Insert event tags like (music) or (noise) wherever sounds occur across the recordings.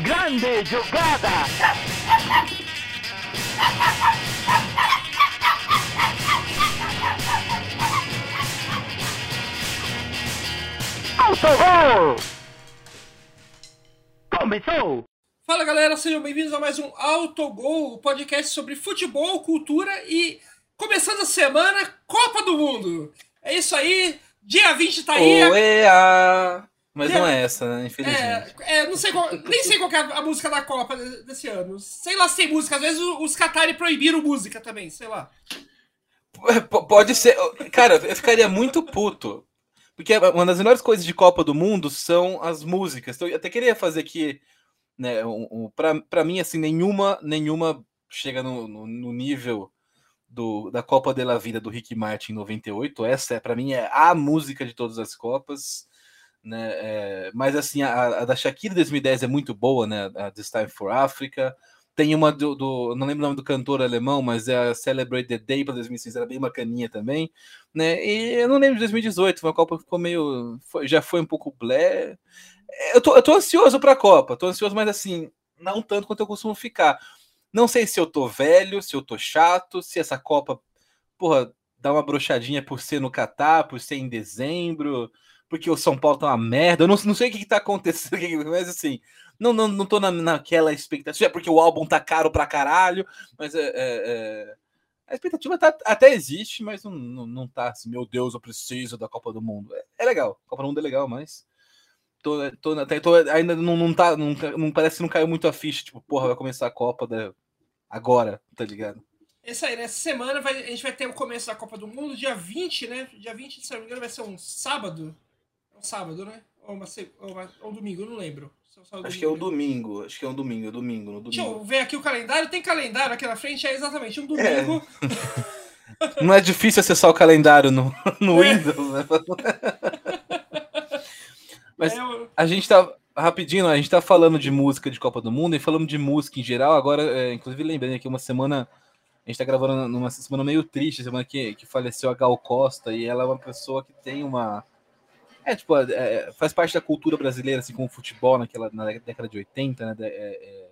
Grande jogada! Autogol! Começou! Fala galera, sejam bem-vindos a mais um Autogol, podcast sobre futebol, cultura e começando a semana, Copa do Mundo. É isso aí, dia 20 tá aí. Oea! Mas não é essa, né? Infelizmente. É, é, não sei qual, nem sei qual é a música da Copa desse ano. Sei lá se tem música, às vezes os Qatari proibiram música também, sei lá. (laughs) Pode ser. Cara, eu ficaria muito puto. Porque uma das melhores coisas de Copa do Mundo são as músicas. Então, eu até queria fazer aqui, né, um, um, pra, pra mim, assim, nenhuma, nenhuma chega no, no, no nível do, da Copa de la Vida do Rick Martin em 98. Essa, é, para mim, é a música de todas as Copas. Né? É, mas assim, a, a, da Shakira 2010 é muito boa, né? A This Time for Africa. Tem uma do, do, não lembro o nome do cantor alemão, mas é a Celebrate the Day para 2006, era bem bacaninha também, né? E eu não lembro de 2018, foi uma Copa que ficou meio, foi, já foi um pouco blé. Eu tô, eu tô ansioso para a Copa, tô ansioso, mas assim, não tanto quanto eu costumo ficar. Não sei se eu tô velho, se eu tô chato, se essa Copa, porra, dá uma brochadinha por ser no Catar, por ser em dezembro, porque o São Paulo tá uma merda. Eu não, não sei o que, que tá acontecendo, (laughs) mas assim, não, não, não tô na, naquela expectativa, é porque o álbum tá caro pra caralho, mas é, é, é... a expectativa tá, até existe, mas não, não, não tá assim, meu Deus, eu preciso da Copa do Mundo. É, é legal, a Copa do Mundo é legal, mas tô, tô, tô, ainda não, não tá, não, não, parece que não caiu muito a ficha, tipo, porra, vai começar a Copa da, agora, tá ligado? Isso aí, nessa semana vai, a gente vai ter o começo da Copa do Mundo, dia 20, né? Dia 20, se não me engano, vai ser um sábado sábado, né? Ou, uma, ou, uma, ou um domingo, eu não lembro. acho domingo, que é um domingo, acho que é um domingo, é domingo, no domingo. Deixa eu ver aqui o calendário. Tem calendário aqui na frente, é exatamente um domingo. É. (laughs) não é difícil acessar o calendário no, no é. Windows, né? (laughs) Mas é, eu... a gente tá. Rapidinho, a gente tá falando de música de Copa do Mundo e falando de música em geral. Agora, é, inclusive, lembrando aqui uma semana. A gente tá gravando numa semana meio triste, semana que, que faleceu a Gal Costa, e ela é uma pessoa que tem uma é, tipo, é, é, faz parte da cultura brasileira, assim, como o futebol naquela, na década de 80, né? É, é,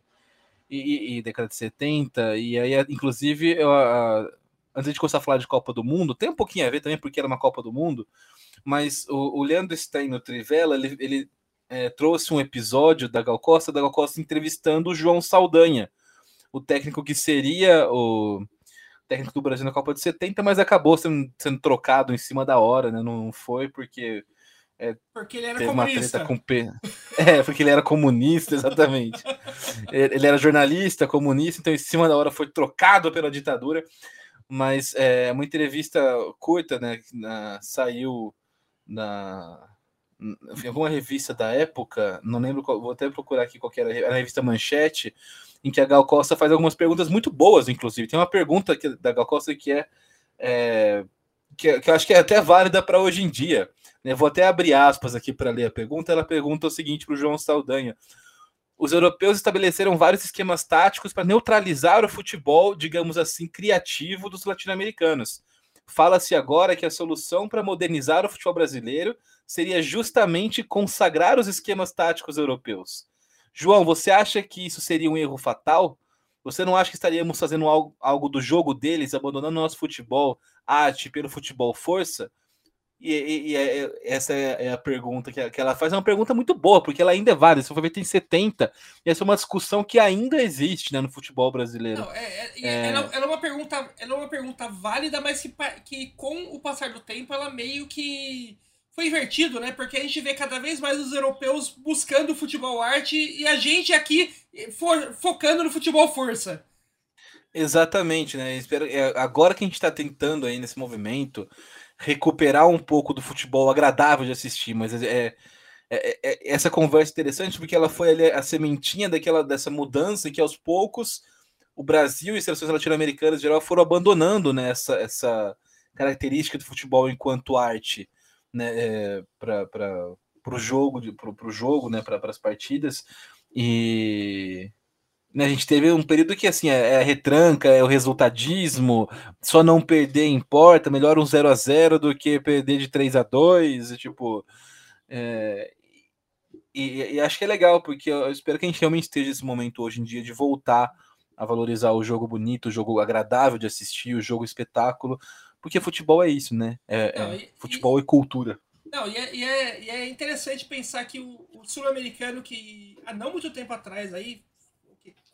e, e, década de 70, e aí, inclusive, eu, a, antes de começar a falar de Copa do Mundo, tem um pouquinho a ver também, porque era uma Copa do Mundo, mas o, o Leandro Stein no Trivela, ele, ele é, trouxe um episódio da Gal Costa, da Gal Costa entrevistando o João Saldanha, o técnico que seria o técnico do Brasil na Copa de 70, mas acabou sendo, sendo trocado em cima da hora, né? Não foi porque é, porque ele era comunista. com P... (laughs) É, porque ele era comunista, exatamente. (laughs) ele era jornalista, comunista, então em cima da hora foi trocado pela ditadura. Mas é uma entrevista curta, né? Na, saiu na em alguma revista da época, não lembro qual, vou até procurar aqui qual era, a revista Manchete, em que a Gal Costa faz algumas perguntas muito boas, inclusive. Tem uma pergunta que, da Gal Costa que é, é que, que eu acho que é até válida para hoje em dia. Né? Vou até abrir aspas aqui para ler a pergunta. Ela pergunta o seguinte para o João Saldanha: Os europeus estabeleceram vários esquemas táticos para neutralizar o futebol, digamos assim, criativo dos latino-americanos. Fala-se agora que a solução para modernizar o futebol brasileiro seria justamente consagrar os esquemas táticos europeus. João, você acha que isso seria um erro fatal? Você não acha que estaríamos fazendo algo, algo do jogo deles, abandonando nosso futebol arte pelo futebol força? E, e, e é, é, essa é, é a pergunta que, que, ela faz. É uma pergunta muito boa, porque ela ainda é válida. Se for ver, tem 70. E essa é uma discussão que ainda existe né, no futebol brasileiro. Não, é, é, ela, ela, é uma pergunta, ela é uma pergunta válida, mas que, que com o passar do tempo ela meio que foi invertido, né? Porque a gente vê cada vez mais os europeus buscando o futebol arte e a gente aqui for, focando no futebol força. Exatamente, né? Espero, agora que a gente está tentando aí nesse movimento recuperar um pouco do futebol agradável de assistir, mas é, é, é, é essa conversa interessante porque ela foi ali, a sementinha daquela dessa mudança que aos poucos o Brasil e as seleções latino-americanas em geral foram abandonando né, essa, essa característica do futebol enquanto arte né, é, para o jogo, para o jogo, né, para as partidas. E né, a gente teve um período que assim é, é, a retranca, é o resultadismo, só não perder importa, melhor um 0 a 0 do que perder de 3 a 2 e, tipo. É... e, e, acho que é legal, porque eu espero que a gente realmente esteja nesse momento hoje em dia de voltar a valorizar o jogo bonito, o jogo agradável de assistir, o jogo espetáculo, porque futebol é isso, né? É, Não, é e, futebol e, e, cultura. Não, e é, e é, e é interessante pensar que o, o sul-americano, que há não muito tempo atrás, aí,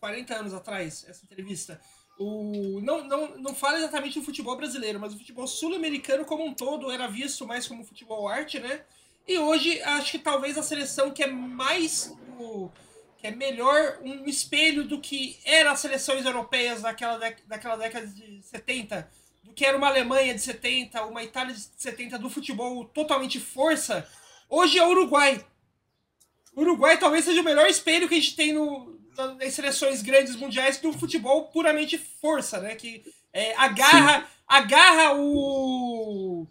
40 anos atrás, essa entrevista, o, não, não, não fala exatamente do futebol brasileiro, mas o futebol sul-americano como um todo era visto mais como futebol arte, né? E hoje acho que talvez a seleção que é mais o, que é melhor um espelho do que eram as seleções europeias daquela, daquela década de 70, do que era uma Alemanha de 70, uma Itália de 70 do futebol totalmente força, hoje é o Uruguai. O Uruguai talvez seja o melhor espelho que a gente tem no, nas seleções grandes mundiais do futebol puramente força, né? Que é, agarra, agarra o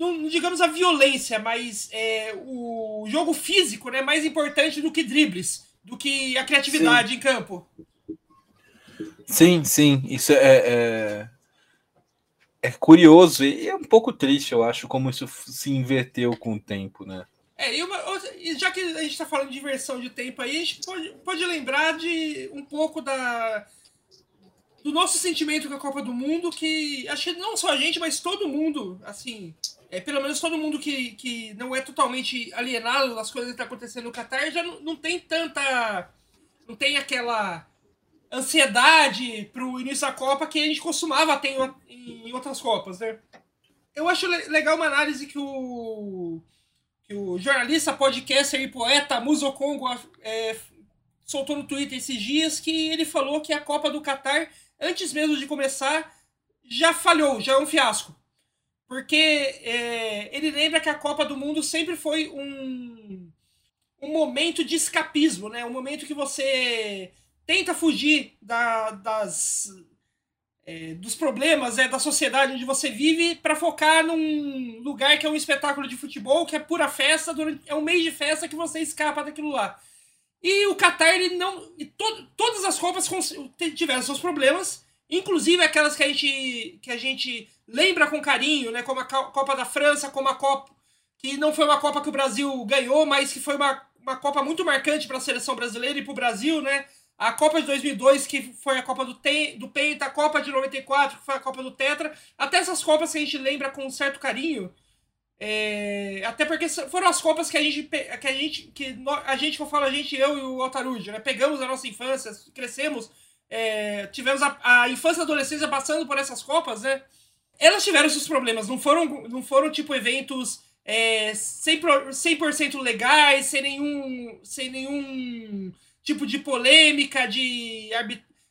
não, digamos a violência, mas é, o jogo físico é né, mais importante do que dribles, do que a criatividade sim. em campo. Sim, sim, isso é, é, é, curioso e é um pouco triste, eu acho, como isso se inverteu com o tempo, né? É, e, uma, e já que a gente está falando de inversão de tempo aí, a gente pode, pode lembrar de um pouco da, do nosso sentimento com a Copa do Mundo, que acho que não só a gente, mas todo mundo, assim, é, pelo menos todo mundo que, que não é totalmente alienado das coisas que estão tá acontecendo no Qatar já não, não tem tanta. não tem aquela ansiedade para o início da Copa que a gente costumava ter em, em outras Copas, né? Eu acho legal uma análise que o, que o jornalista, podcaster e poeta Muso Congo é, soltou no Twitter esses dias, que ele falou que a Copa do Qatar, antes mesmo de começar, já falhou, já é um fiasco porque é, ele lembra que a Copa do Mundo sempre foi um, um momento de escapismo, né? Um momento que você tenta fugir da, das, é, dos problemas é, da sociedade onde você vive para focar num lugar que é um espetáculo de futebol, que é pura festa, durante, é um mês de festa que você escapa daquilo lá. E o Qatar, ele não. E to, todas as Copas tiveram seus problemas, inclusive aquelas que a gente, que a gente lembra com carinho, né? Como a Copa da França, como a Copa. Que não foi uma Copa que o Brasil ganhou, mas que foi uma, uma Copa muito marcante para a seleção brasileira e para o Brasil, né? A Copa de 2002, que foi a Copa do, Ten, do Penta, a Copa de 94, que foi a Copa do Tetra. Até essas Copas que a gente lembra com um certo carinho. É, até porque foram as Copas que a gente. Que a gente, que a gente, que eu falo, a gente, eu e o Altarujo, né? Pegamos a nossa infância, crescemos, é, tivemos a, a infância e adolescência passando por essas Copas, né? elas tiveram seus problemas, não foram, não foram tipo eventos é, 100%, 100 legais, sem nenhum, sem nenhum tipo de polêmica, de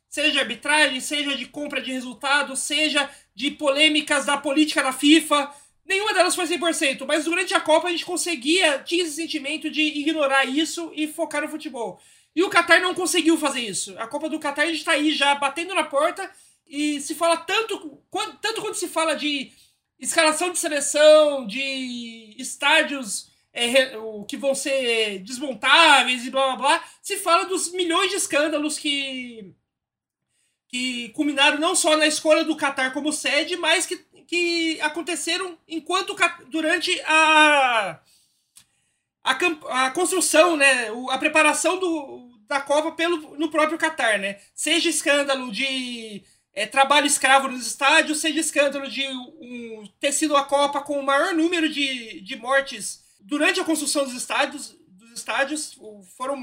seja arbitragem, seja de compra de resultados, seja de polêmicas da política da FIFA. Nenhuma delas foi 100%, mas durante a Copa a gente conseguia, tinha esse sentimento de ignorar isso e focar no futebol. E o Qatar não conseguiu fazer isso. A Copa do Qatar a gente está aí já batendo na porta e se fala tanto, quanto, tanto quando se fala de escalação de seleção, de estádios é, que vão ser desmontáveis e blá blá blá, se fala dos milhões de escândalos que, que culminaram não só na escolha do Qatar como sede, mas que, que aconteceram enquanto durante a, a, a construção, né, a preparação do, da Copa pelo, no próprio Qatar, né? Seja escândalo de é, trabalho escravo nos estádios, seja escândalo de um, ter sido a Copa com o maior número de, de mortes durante a construção dos estádios. Dos estádios foram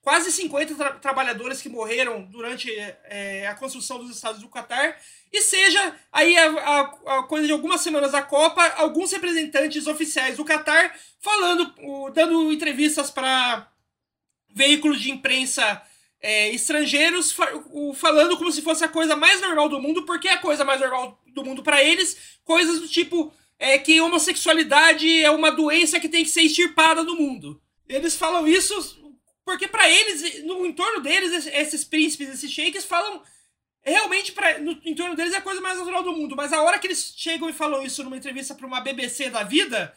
quase 50 tra trabalhadores que morreram durante é, a construção dos estádios do Catar. E seja aí a, a, a, coisa de algumas semanas da Copa, alguns representantes oficiais do Catar falando, dando entrevistas para veículos de imprensa é, estrangeiros fa falando como se fosse a coisa mais normal do mundo, porque é a coisa mais normal do mundo para eles, coisas do tipo é, que homossexualidade é uma doença que tem que ser extirpada do mundo. Eles falam isso porque para eles, no entorno deles, esses príncipes, esses sheiks falam realmente pra, no entorno deles é a coisa mais natural do mundo, mas a hora que eles chegam e falam isso numa entrevista para uma BBC da vida,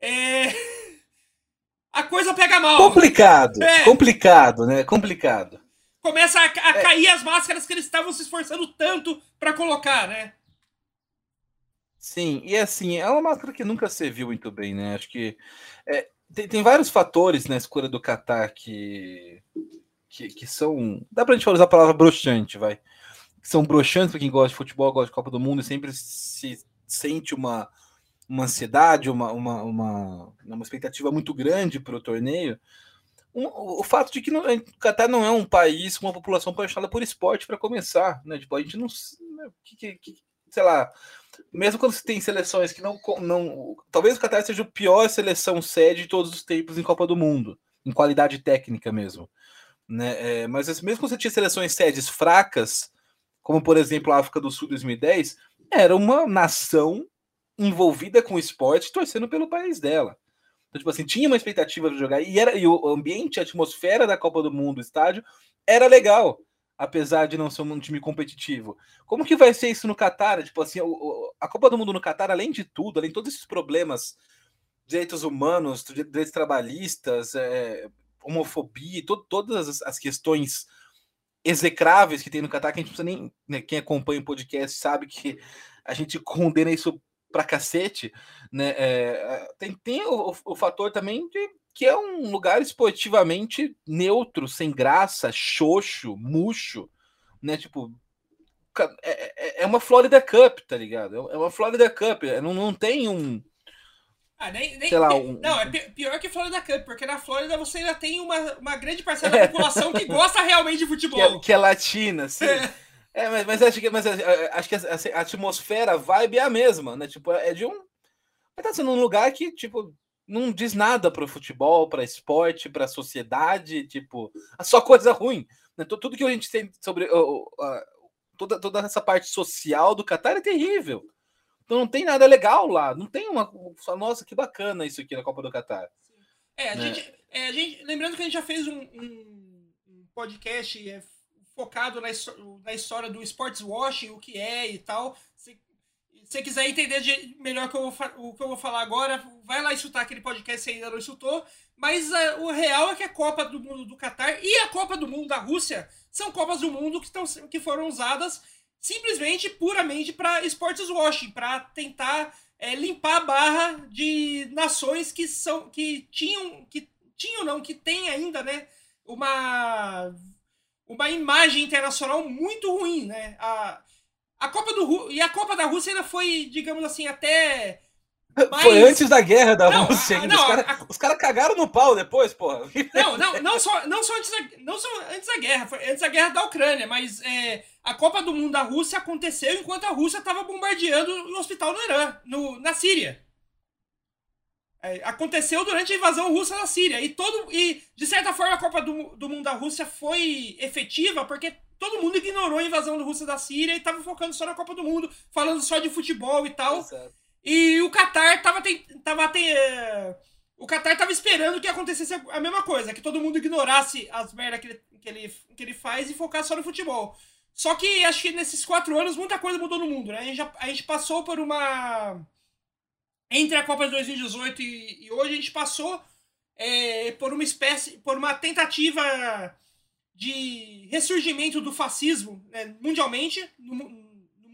é (laughs) a coisa pega mal. Complicado, é. complicado, né? Complicado começa a, a é. cair as máscaras que eles estavam se esforçando tanto para colocar, né? Sim, e assim, é uma máscara que nunca serviu muito bem, né? Acho que é, tem, tem vários fatores na escolha do Qatar que, que, que são. Dá pra gente usar a palavra broxante, vai. Que são broxantes para quem gosta de futebol, gosta de Copa do Mundo e sempre se sente uma, uma ansiedade, uma, uma, uma, uma expectativa muito grande para o torneio. Um, o fato de que não, o Qatar não é um país com uma população apaixonada por esporte para começar, né? Tipo, a gente não. Né, que, que, sei lá, mesmo quando você tem seleções que não. não talvez o Qatar seja o pior seleção sede de todos os tempos em Copa do Mundo, em qualidade técnica mesmo. Né? É, mas mesmo quando você tinha seleções sedes fracas, como por exemplo a África do Sul 2010, era uma nação envolvida com o esporte, torcendo pelo país dela. Então, tipo assim, tinha uma expectativa de jogar, e, era, e o ambiente, a atmosfera da Copa do Mundo, o estádio, era legal, apesar de não ser um time competitivo. Como que vai ser isso no Catar? Tipo assim, a Copa do Mundo no Catar, além de tudo, além de todos esses problemas, direitos humanos, direitos trabalhistas, é, homofobia, to, todas as questões execráveis que tem no Catar, que a gente precisa nem. Né, quem acompanha o podcast sabe que a gente (laughs) condena isso pra cacete, né? É, tem tem o, o, fator também de que é um lugar esportivamente neutro, sem graça, xoxo, murcho, né? Tipo, é, é, é uma Florida Cup, tá ligado? É uma Florida Cup, não, não tem um ah, nem, nem, Sei lá, um... Não, é pior que Florida Cup, porque na Flórida você ainda tem uma, uma grande parcela da população que gosta realmente de futebol. (laughs) Que é, que é latina, sim. É. é, mas, mas, acho que, mas acho que a, a, atmosfera, a vibe é a mesma, né? Tipo, é de um. Mas tá sendo um lugar que, tipo, não diz nada pro futebol, pra esporte, pra sociedade, tipo, é só coisa ruim. Né? Tudo que a gente tem sobre. Uh, uh, toda, toda essa parte social do Qatar é terrível. Então não tem nada legal lá. Não tem uma. Nossa, que bacana isso aqui na Copa do Catar. É, a, né? gente, é, a gente. Lembrando que a gente já fez um, um, um podcast é, focado na, na história do sports washing, o que é e tal. Se você quiser entender de, melhor que eu vou, o que eu vou falar agora, vai lá escutar aquele podcast se ainda não escutou. Mas uh, o real é que a Copa do Mundo do Catar e a Copa do Mundo da Rússia são Copas do Mundo que, tão, que foram usadas simplesmente, puramente para sports washing, para tentar é, limpar a barra de nações que são que tinham que tinham não que tem ainda, né, uma uma imagem internacional muito ruim, né? A, a Copa do e a Copa da Rússia ainda foi, digamos assim, até mas... (laughs) Foi antes da guerra da não, Rússia ainda. Não, os caras a... cara cagaram no pau depois, porra. Não, não, não só, não só, antes, da, não só antes da guerra, foi antes da guerra da Ucrânia, mas é, a Copa do Mundo da Rússia aconteceu enquanto a Rússia estava bombardeando o hospital no Irã, no, na Síria. É, aconteceu durante a invasão russa na Síria. E, todo, e de certa forma, a Copa do, do Mundo da Rússia foi efetiva porque todo mundo ignorou a invasão da Rússia da Síria e estava focando só na Copa do Mundo, falando só de futebol e tal. Exato. E o Qatar tava, tava é, o Qatar tava esperando que acontecesse a mesma coisa, que todo mundo ignorasse as merdas que ele, que, ele, que ele faz e focasse só no futebol. Só que acho que nesses quatro anos muita coisa mudou no mundo, né? A gente, já, a gente passou por uma. Entre a Copa de 2018 e, e hoje, a gente passou é, por uma espécie. por uma tentativa de ressurgimento do fascismo né, mundialmente, no,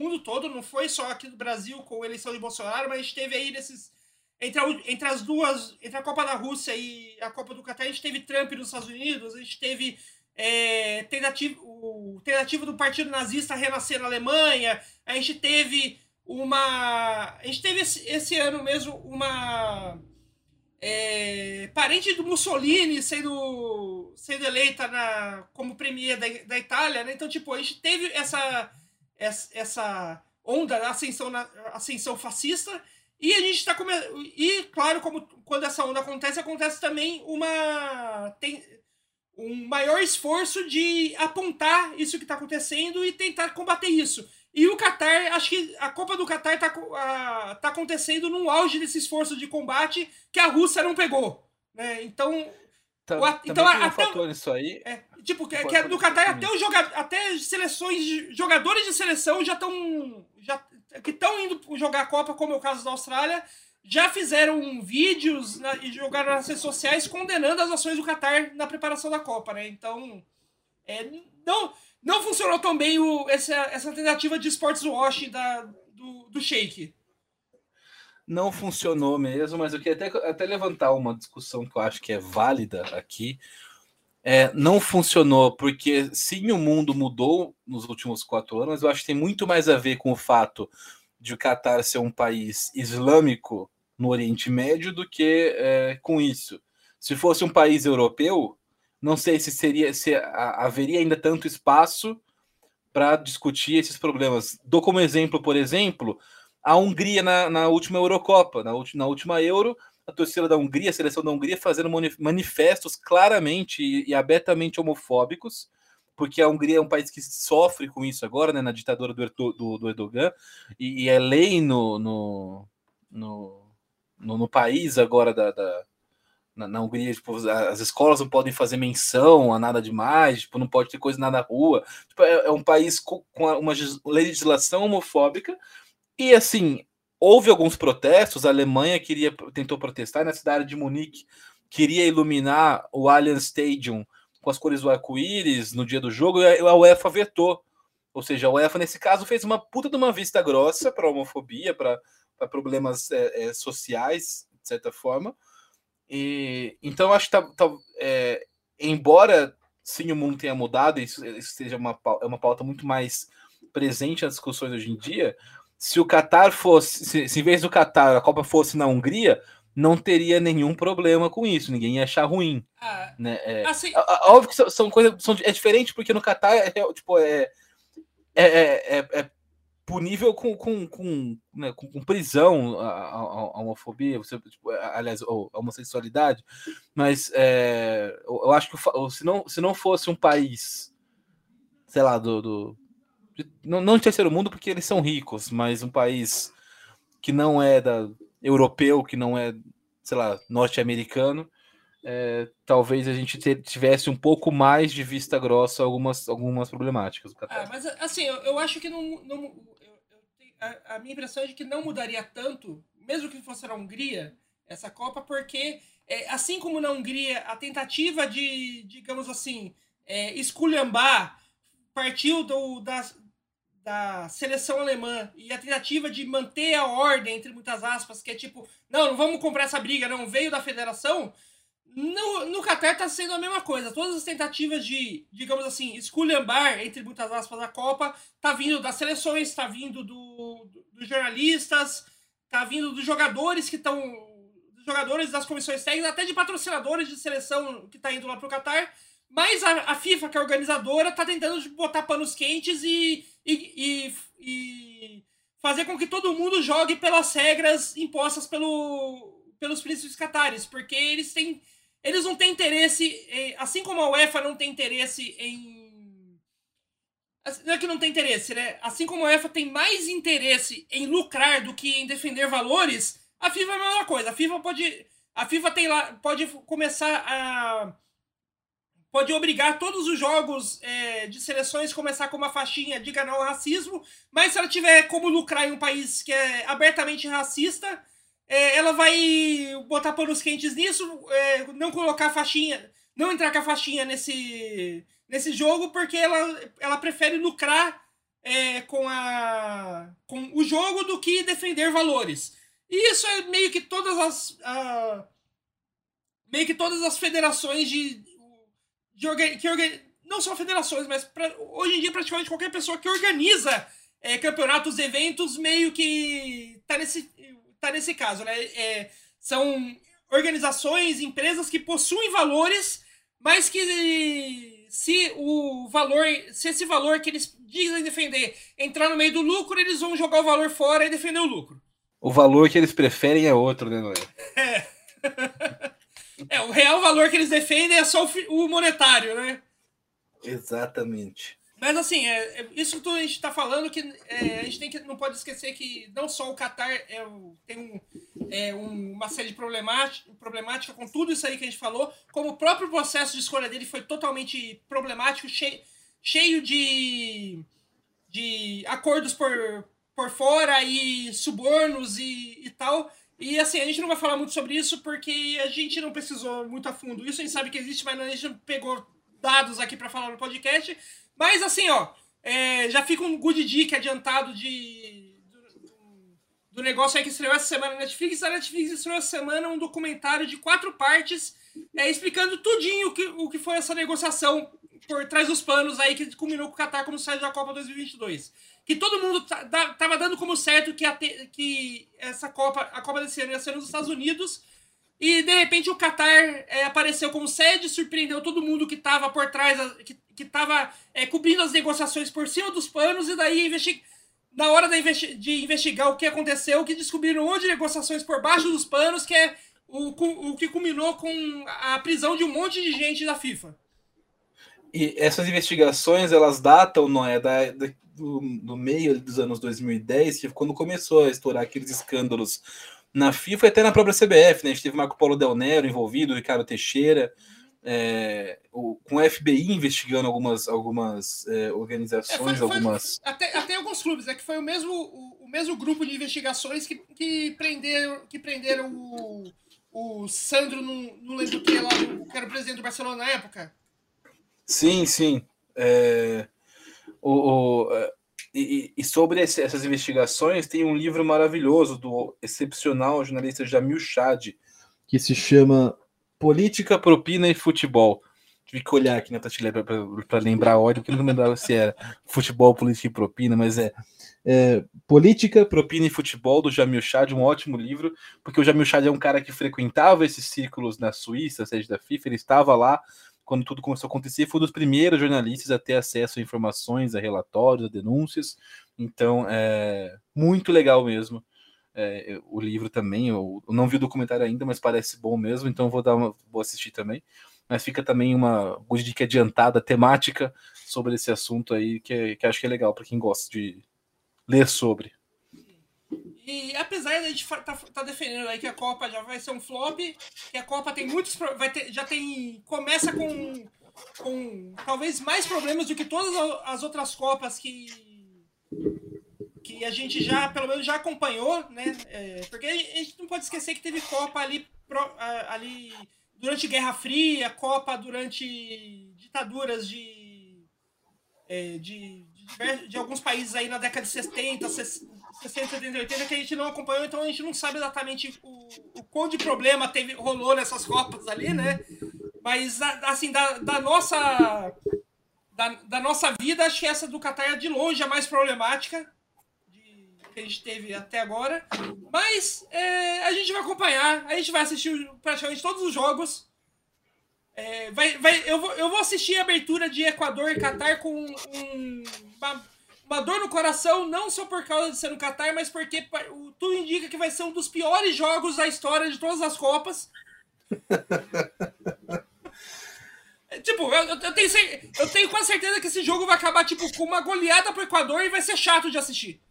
mundo todo, não foi só aqui no Brasil com a eleição de Bolsonaro, mas a gente teve aí nesses. Entre, a, entre as duas, entre a Copa da Rússia e a Copa do Catar, a gente teve Trump nos Estados Unidos, a gente teve é, tentativa, o, tentativa do Partido Nazista renascer na Alemanha, a gente teve uma. A gente teve esse, esse ano mesmo uma. É, parente do Mussolini sendo, sendo eleita na, como premier da, da Itália, né? Então, tipo, a gente teve essa essa onda da ascensão, ascensão fascista. E a gente está. E, claro, como quando essa onda acontece, acontece também uma. Tem um maior esforço de apontar isso que está acontecendo e tentar combater isso. E o Qatar, acho que a Copa do Qatar está tá acontecendo num auge desse esforço de combate que a Rússia não pegou. Né? Então, Tá, o, então, um até, fator isso aí. É, tipo, que, que é no Qatar até os jogadores, até seleções, jogadores de seleção já estão já que estão indo jogar a Copa, como é o caso da Austrália, já fizeram vídeos na, e jogaram nas redes sociais condenando as ações do Qatar na preparação da Copa, né? Então, é, não não funcionou tão bem o, essa, essa tentativa de sports washing da, do, do Sheik. não funcionou mesmo, mas eu queria até, até levantar uma discussão que eu acho que é válida aqui. É, não funcionou porque sim, o mundo mudou nos últimos quatro anos, eu acho que tem muito mais a ver com o fato de o Catar ser um país islâmico no Oriente Médio do que é, com isso. Se fosse um país europeu, não sei se seria se haveria ainda tanto espaço para discutir esses problemas. Dou como exemplo, por exemplo, a Hungria na, na última Eurocopa, na, na última Euro, a torcida da Hungria, a seleção da Hungria, fazendo manifestos claramente e, e abertamente homofóbicos, porque a Hungria é um país que sofre com isso agora, né, na ditadura do, do, do Erdogan, e, e, é lei no, no, no, no, no país agora da, da na, na, Hungria, tipo, as escolas não podem fazer menção a nada demais, tipo, não pode ter coisa na rua. Tipo, é, é, um país com, com uma legislação homofóbica, e assim, houve alguns protestos, a Alemanha queria tentou protestar na cidade de Munique, queria iluminar o Allianz Stadium com as cores do arco-íris no dia do jogo, e a UEFA vetou. Ou seja, a UEFA, nesse caso, fez uma puta de uma vista grossa para homofobia, para problemas é, é, sociais, de certa forma. E, então, acho que, tá, tá, é, embora sim o mundo tenha mudado, isso, isso seja uma, é uma pauta muito mais presente nas discussões hoje em dia, se o Qatar fosse, se, se em vez do Qatar a Copa fosse na Hungria, não teria nenhum problema com isso, ninguém ia achar ruim. Ah, né? É, assim, óbvio que são, são coisas. São, é diferente porque no Qatar é, tipo, é, é, é, é punível com, com, com, né, com, com prisão a, a, a, homofobia, você, tipo, aliás, a homossexualidade, mas é, eu, eu, acho que se não, se não fosse um país, sei lá, do, do não, não de terceiro mundo porque eles são ricos, mas um país que não é da europeu, que não é, sei lá, norte-americano, é, talvez a gente tivesse um pouco mais de vista grossa algumas, algumas problemáticas. Ah, mas assim, eu, eu acho que não, não a, a, minha impressão é de que não mudaria tanto, mesmo que fosse na Hungria, essa Copa, porque é, assim como na Hungria, a tentativa de, digamos assim, é, esculhambar partiu do, da, da seleção alemã e a tentativa de manter a ordem, entre muitas aspas, que é tipo, não, não vamos comprar essa briga, não, veio da federação, no, no Qatar tá sendo a mesma coisa. Todas as tentativas de, digamos assim, esculhambar, entre muitas aspas, a Copa, tá vindo das seleções, tá vindo do, do dos jornalistas, tá vindo dos jogadores que estão. dos jogadores das comissões técnicas, até de patrocinadores de seleção que tá indo lá pro Qatar. Mas a, a FIFA, que é organizadora, tá tentando botar panos quentes e, e, e, e fazer com que todo mundo jogue pelas regras impostas pelo, pelos príncipes catares, porque eles têm eles não têm interesse, em, assim como a UEFA não tem interesse em. Assim, não é que não tem interesse, né? Assim como a UEFA tem mais interesse em lucrar do que em defender valores, a FIFA é a mesma coisa. A FIFA pode. A FIFA tem lá, pode começar a. Pode obrigar todos os jogos é, de seleções começar com uma faixinha de não ao racismo, mas se ela tiver como lucrar em um país que é abertamente racista, é, ela vai botar panos quentes nisso, é, não colocar faixinha, não entrar com a faixinha nesse, nesse jogo, porque ela, ela prefere lucrar é, com, a, com o jogo do que defender valores. E isso é meio que todas as. Uh, meio que todas as federações de. de que não só federações, mas pra, hoje em dia praticamente qualquer pessoa que organiza é, campeonatos, eventos, meio que tá nesse tá nesse caso, né? É, são organizações, empresas que possuem valores, mas que se o valor, se esse valor que eles dizem defender entrar no meio do lucro, eles vão jogar o valor fora e defender o lucro. O valor que eles preferem é outro, né, Noé? É. (laughs) é, o real valor que eles defendem é só o monetário, né? Exatamente. Mas assim, é, é, isso tudo a gente está falando que é, a gente tem que, não pode esquecer que não só o Qatar é, tem um, é, um, uma série de problemática, problemática com tudo isso aí que a gente falou, como o próprio processo de escolha dele foi totalmente problemático, cheio, cheio de, de acordos por, por fora e subornos e, e tal. E assim, a gente não vai falar muito sobre isso porque a gente não precisou muito a fundo. Isso a gente sabe que existe, mas a gente não pegou dados aqui para falar no podcast. Mas assim, ó, é, já fica um good dick adiantado de, do negócio aí que estreou essa semana na Netflix. A Netflix estreou essa semana um documentário de quatro partes é, explicando tudinho o que, o que foi essa negociação por trás dos panos aí que culminou com o Qatar como sede da Copa 2022. Que todo mundo tava dando como certo que, a te, que essa Copa, a Copa desse ano ia ser nos Estados Unidos. E de repente o Qatar é, apareceu como sede, surpreendeu todo mundo que estava por trás, que, que tava é, cobrindo as negociações por cima dos panos, e daí investi na hora investi de investigar o que aconteceu, que descobriram onde negociações por baixo dos panos, que é o, o que culminou com a prisão de um monte de gente da FIFA. E essas investigações, elas datam, não é, da, da do, do, meio dos anos 2010, que quando começou a estourar aqueles escândalos na FIFA e até na própria CBF, né? A gente teve Marco Paulo Del Nero envolvido, Ricardo Teixeira, é, o, com o FBI investigando algumas, algumas é, organizações, é, foi, foi, algumas. Até, até alguns clubes, é que foi o mesmo, o, o mesmo grupo de investigações que, que prenderam, que prenderam o, o Sandro, não, não lembro quem é lá, que era o presidente do Barcelona na época. Sim, sim. É, o, o é, e, e, sobre esse, essas investigações, tem um livro maravilhoso do excepcional jornalista Jamil Chad, que se chama Política, Propina e Futebol. Tive que olhar aqui na prateleira para lembrar a ordem, porque não lembrava se era futebol, política e propina, mas é, é, Política, Propina e Futebol, do Jamil Chad, um ótimo livro, porque o Jamil Chad é um cara que frequentava esses círculos na Suíça, sede da FIFA, ele estava lá quando tudo começou a acontecer, foi um dos primeiros jornalistas a ter acesso a informações, a relatórios, a denúncias, então é muito legal mesmo. É, o livro também, eu, eu, não vi o documentário ainda, mas parece bom mesmo, então vou dar uma, vou assistir também. Mas fica também uma dica adiantada temática sobre esse assunto aí, que, que acho que é legal para quem gosta de ler sobre. E apesar de a gente tá, tá, defendendo aí que a Copa já vai ser um flop, que a Copa tem muitos. Vai ter, já tem. Começa com, com talvez mais problemas do que todas as outras Copas que. Que a gente já, pelo menos, já acompanhou, né? É, porque a gente não pode esquecer que teve Copa ali, ali durante Guerra Fria, Copa durante ditaduras de. É, de, de, de, alguns países aí na década de 70, 60, 70, 80 que a gente não acompanhou, então a gente não sabe exatamente o, o quão de problema teve, rolou nessas Copas ali, né? Mas, assim, da, da nossa. Da, da, nossa vida, acho que essa do Qatar é de longe a mais problemática que a gente teve até agora. Mas é, a gente vai acompanhar, a gente vai assistir praticamente todos os jogos. É, vai, vai, eu, vou, eu vou assistir a abertura de Equador e Qatar com um, uma uma dor no coração, não só por causa de ser no Qatar, mas porque tudo indica que vai ser um dos piores jogos da história de todas as Copas. (laughs) tipo, eu, eu, tenho, eu tenho quase certeza que esse jogo vai acabar tipo, com uma goleada pro Equador e vai ser chato de assistir.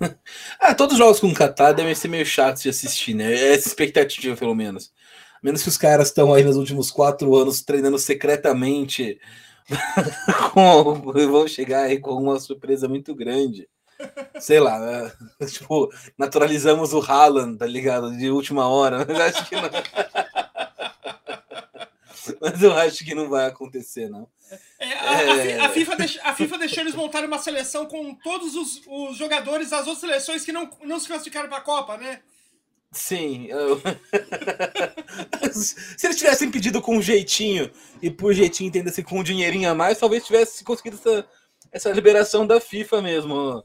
(laughs) ah, todos os jogos com o Qatar devem ser meio chatos de assistir, né? É essa expectativa, pelo menos. Menos que os caras estão aí nos últimos quatro anos treinando secretamente (laughs) vão chegar aí com uma surpresa muito grande. Sei lá, né? (laughs) tipo, naturalizamos o Haaland, tá ligado? De última hora. Mas acho que não. Mas eu acho que não vai acontecer, não. É, a, é... a, FIFA deix, a, FIFA deixou eles montarem uma seleção com todos os, os jogadores das outras seleções que não, não se classificaram para a Copa, né? Sim. Eu... (laughs) se eles tivessem pedido com um jeitinho, e por jeitinho entenda-se com um dinheirinho a mais, talvez tivesse conseguido essa, essa liberação da FIFA mesmo,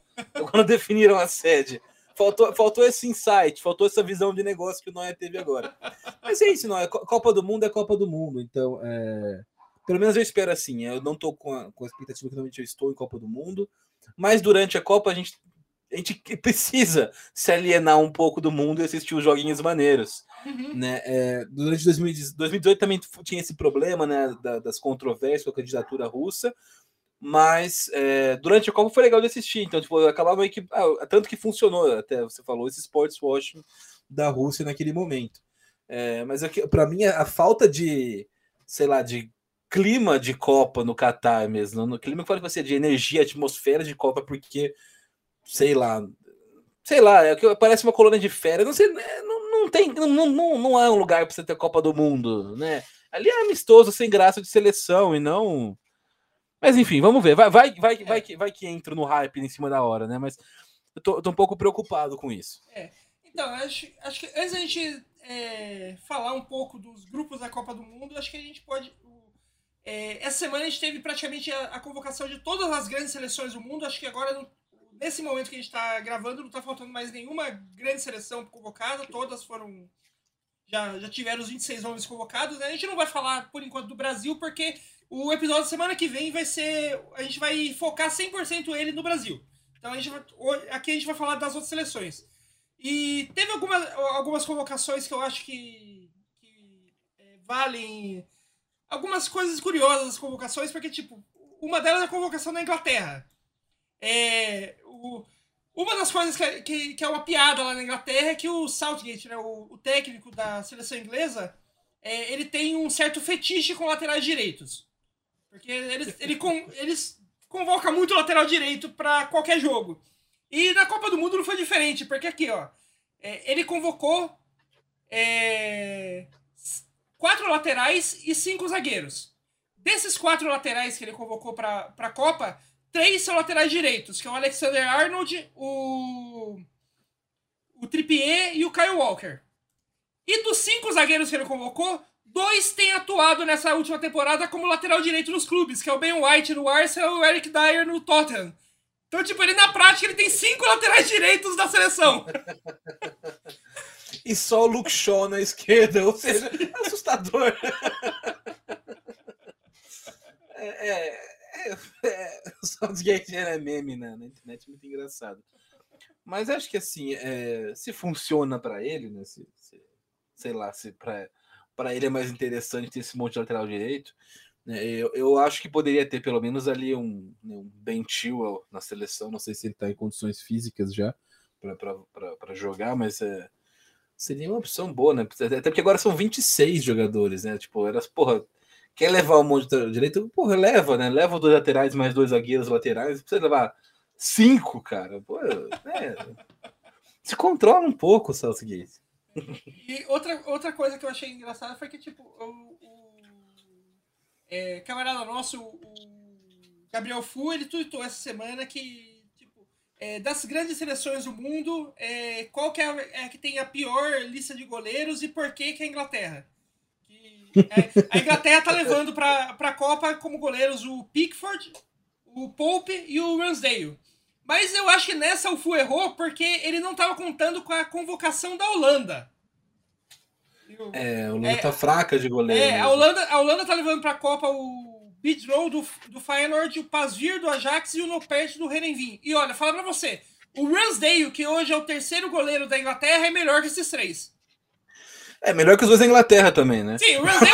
quando definiram a sede. Faltou, faltou esse insight, faltou essa visão de negócio que o Noé teve agora. Mas é isso, não é Copa do Mundo é Copa do Mundo, então é... pelo menos eu espero assim. Eu não estou com a, com a expectativa que normalmente eu estou em Copa do Mundo, mas durante a Copa a gente a gente precisa se alienar um pouco do mundo e assistir os joguinhos maneiros. Uhum. Né? É, durante 2018 também tinha esse problema né, da, das controvérsias com a candidatura russa, mas é, durante a Copa foi legal de assistir. Então, tipo, acabava meio que. Ah, tanto que funcionou, até você falou, esse sports washing da Rússia naquele momento. É, mas para mim, a, a falta de, sei lá, de clima de Copa no Catar mesmo, no clima que você de energia, atmosfera de Copa, porque sei lá, sei lá, é que parece uma colônia de férias, não sei, né, não, não tem, não, não, não é um lugar para você ter Copa do Mundo, né? Ali é amistoso, sem graça de seleção e não. Mas enfim, vamos ver. Vai, vai, vai, vai, que, vai que entra no hype em cima da hora, né? Mas eu tô, eu tô um pouco preocupado com isso. É. Então, acho, acho que antes da gente é, falar um pouco dos grupos da Copa do Mundo, acho que a gente pode. É, essa semana a gente teve praticamente a, a, convocação de todas as grandes seleções do mundo. Acho que agora, nesse momento que a gente está gravando, não está faltando mais nenhuma grande seleção convocada. Todas foram. Já, já tiveram os 26 nomes convocados. Né? A gente não vai falar, por enquanto, do Brasil, porque o episódio da semana que vem vai ser. A gente vai focar 100% ele no Brasil. Então a gente vai, aqui a gente vai falar das outras seleções. E teve algumas, algumas convocações que eu acho que, que é, valem algumas coisas curiosas das convocações, porque, tipo, uma delas é a convocação da Inglaterra. É, o, uma das coisas que, que, que, é uma piada lá na Inglaterra é que o Southgate, né, o, o técnico da seleção inglesa, é, ele tem um certo fetiche com laterais direitos. Porque eles, ele, com, eles convoca muito lateral direito para qualquer jogo. E na Copa do Mundo não foi diferente, porque aqui, ó, é, ele convocou é, quatro laterais e cinco zagueiros. Desses quatro laterais que ele convocou para a Copa, três são laterais direitos, que é o Alexander Arnold, o, o Trippier e o Kyle Walker. E dos cinco zagueiros que ele convocou, dois têm atuado nessa última temporada como lateral direito nos clubes, que é o Ben White no Arsenal e o Eric Dyer no Tottenham. Então, tipo, ele na prática ele tem cinco laterais direitos da seleção. (laughs) e só o Luke Shaw na esquerda, ou seja, é assustador. é, é, é, o Southgate é meme né? na internet, muito engraçado. Mas acho que assim, é, se funciona para ele, né? Se, se, sei lá, se para ele é mais interessante ter esse monte de lateral direito, né, eu, eu acho que poderia ter pelo menos ali um, né, um Ben Chilwell na seleção. Não sei se ele está em condições físicas já para jogar, mas é, seria uma opção boa, né? Até porque agora são 26 jogadores, né? Tipo, era, porra, quer levar um monte de direito? Porra, leva, né? Leva dois laterais mais dois zagueiros laterais. Precisa levar cinco, cara. Pô, é, se controla um pouco o Southgate. E outra, outra coisa que eu achei engraçada foi que, tipo, o, é, camarada nosso, o Gabriel Fu, ele tweetou essa semana que, é, das grandes seleções do mundo, é, qual que é, a, é que tem a pior lista de goleiros e por que que é a Inglaterra? Que, é, a Inglaterra tá levando para a Copa como goleiros o Pickford, o Pope e o Ramsdale. Mas eu acho que nessa o Fu errou porque ele não estava contando com a convocação da Holanda. É, o Holanda é, tá fraca de goleiro. É, a Holanda, a Holanda tá levando pra Copa o Bidrow do, do Feyenoord, o Pasvir do Ajax e o Nopert do Renenvin. E olha, fala pra você, o Ramsdale, que hoje é o terceiro goleiro da Inglaterra, é melhor que esses três. É melhor que os dois da Inglaterra também, né? Sim, o Ramsdale,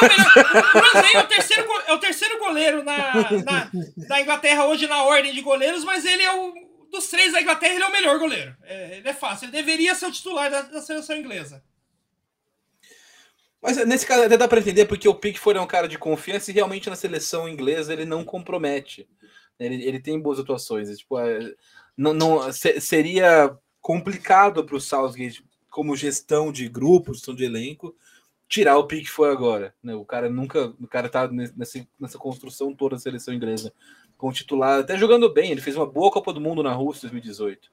é, é, o terceiro, é o terceiro goleiro na, na, da Inglaterra hoje na ordem de goleiros, mas ele é o. Dos três da Inglaterra, ele é o melhor goleiro. É, ele é fácil. Ele deveria ser o titular da, da seleção inglesa. Mas nesse caso até dá para entender porque o Pickford é um cara de confiança e realmente na seleção inglesa ele não compromete. Ele, ele tem boas atuações. Tipo, é, não, não seria complicado para o Southgate, como gestão de grupo, gestão de elenco, tirar o Pickford agora. Né? O cara nunca. O cara tá nessa, nessa construção toda da seleção inglesa com titular, até jogando bem. Ele fez uma boa Copa do Mundo na Rússia em 2018.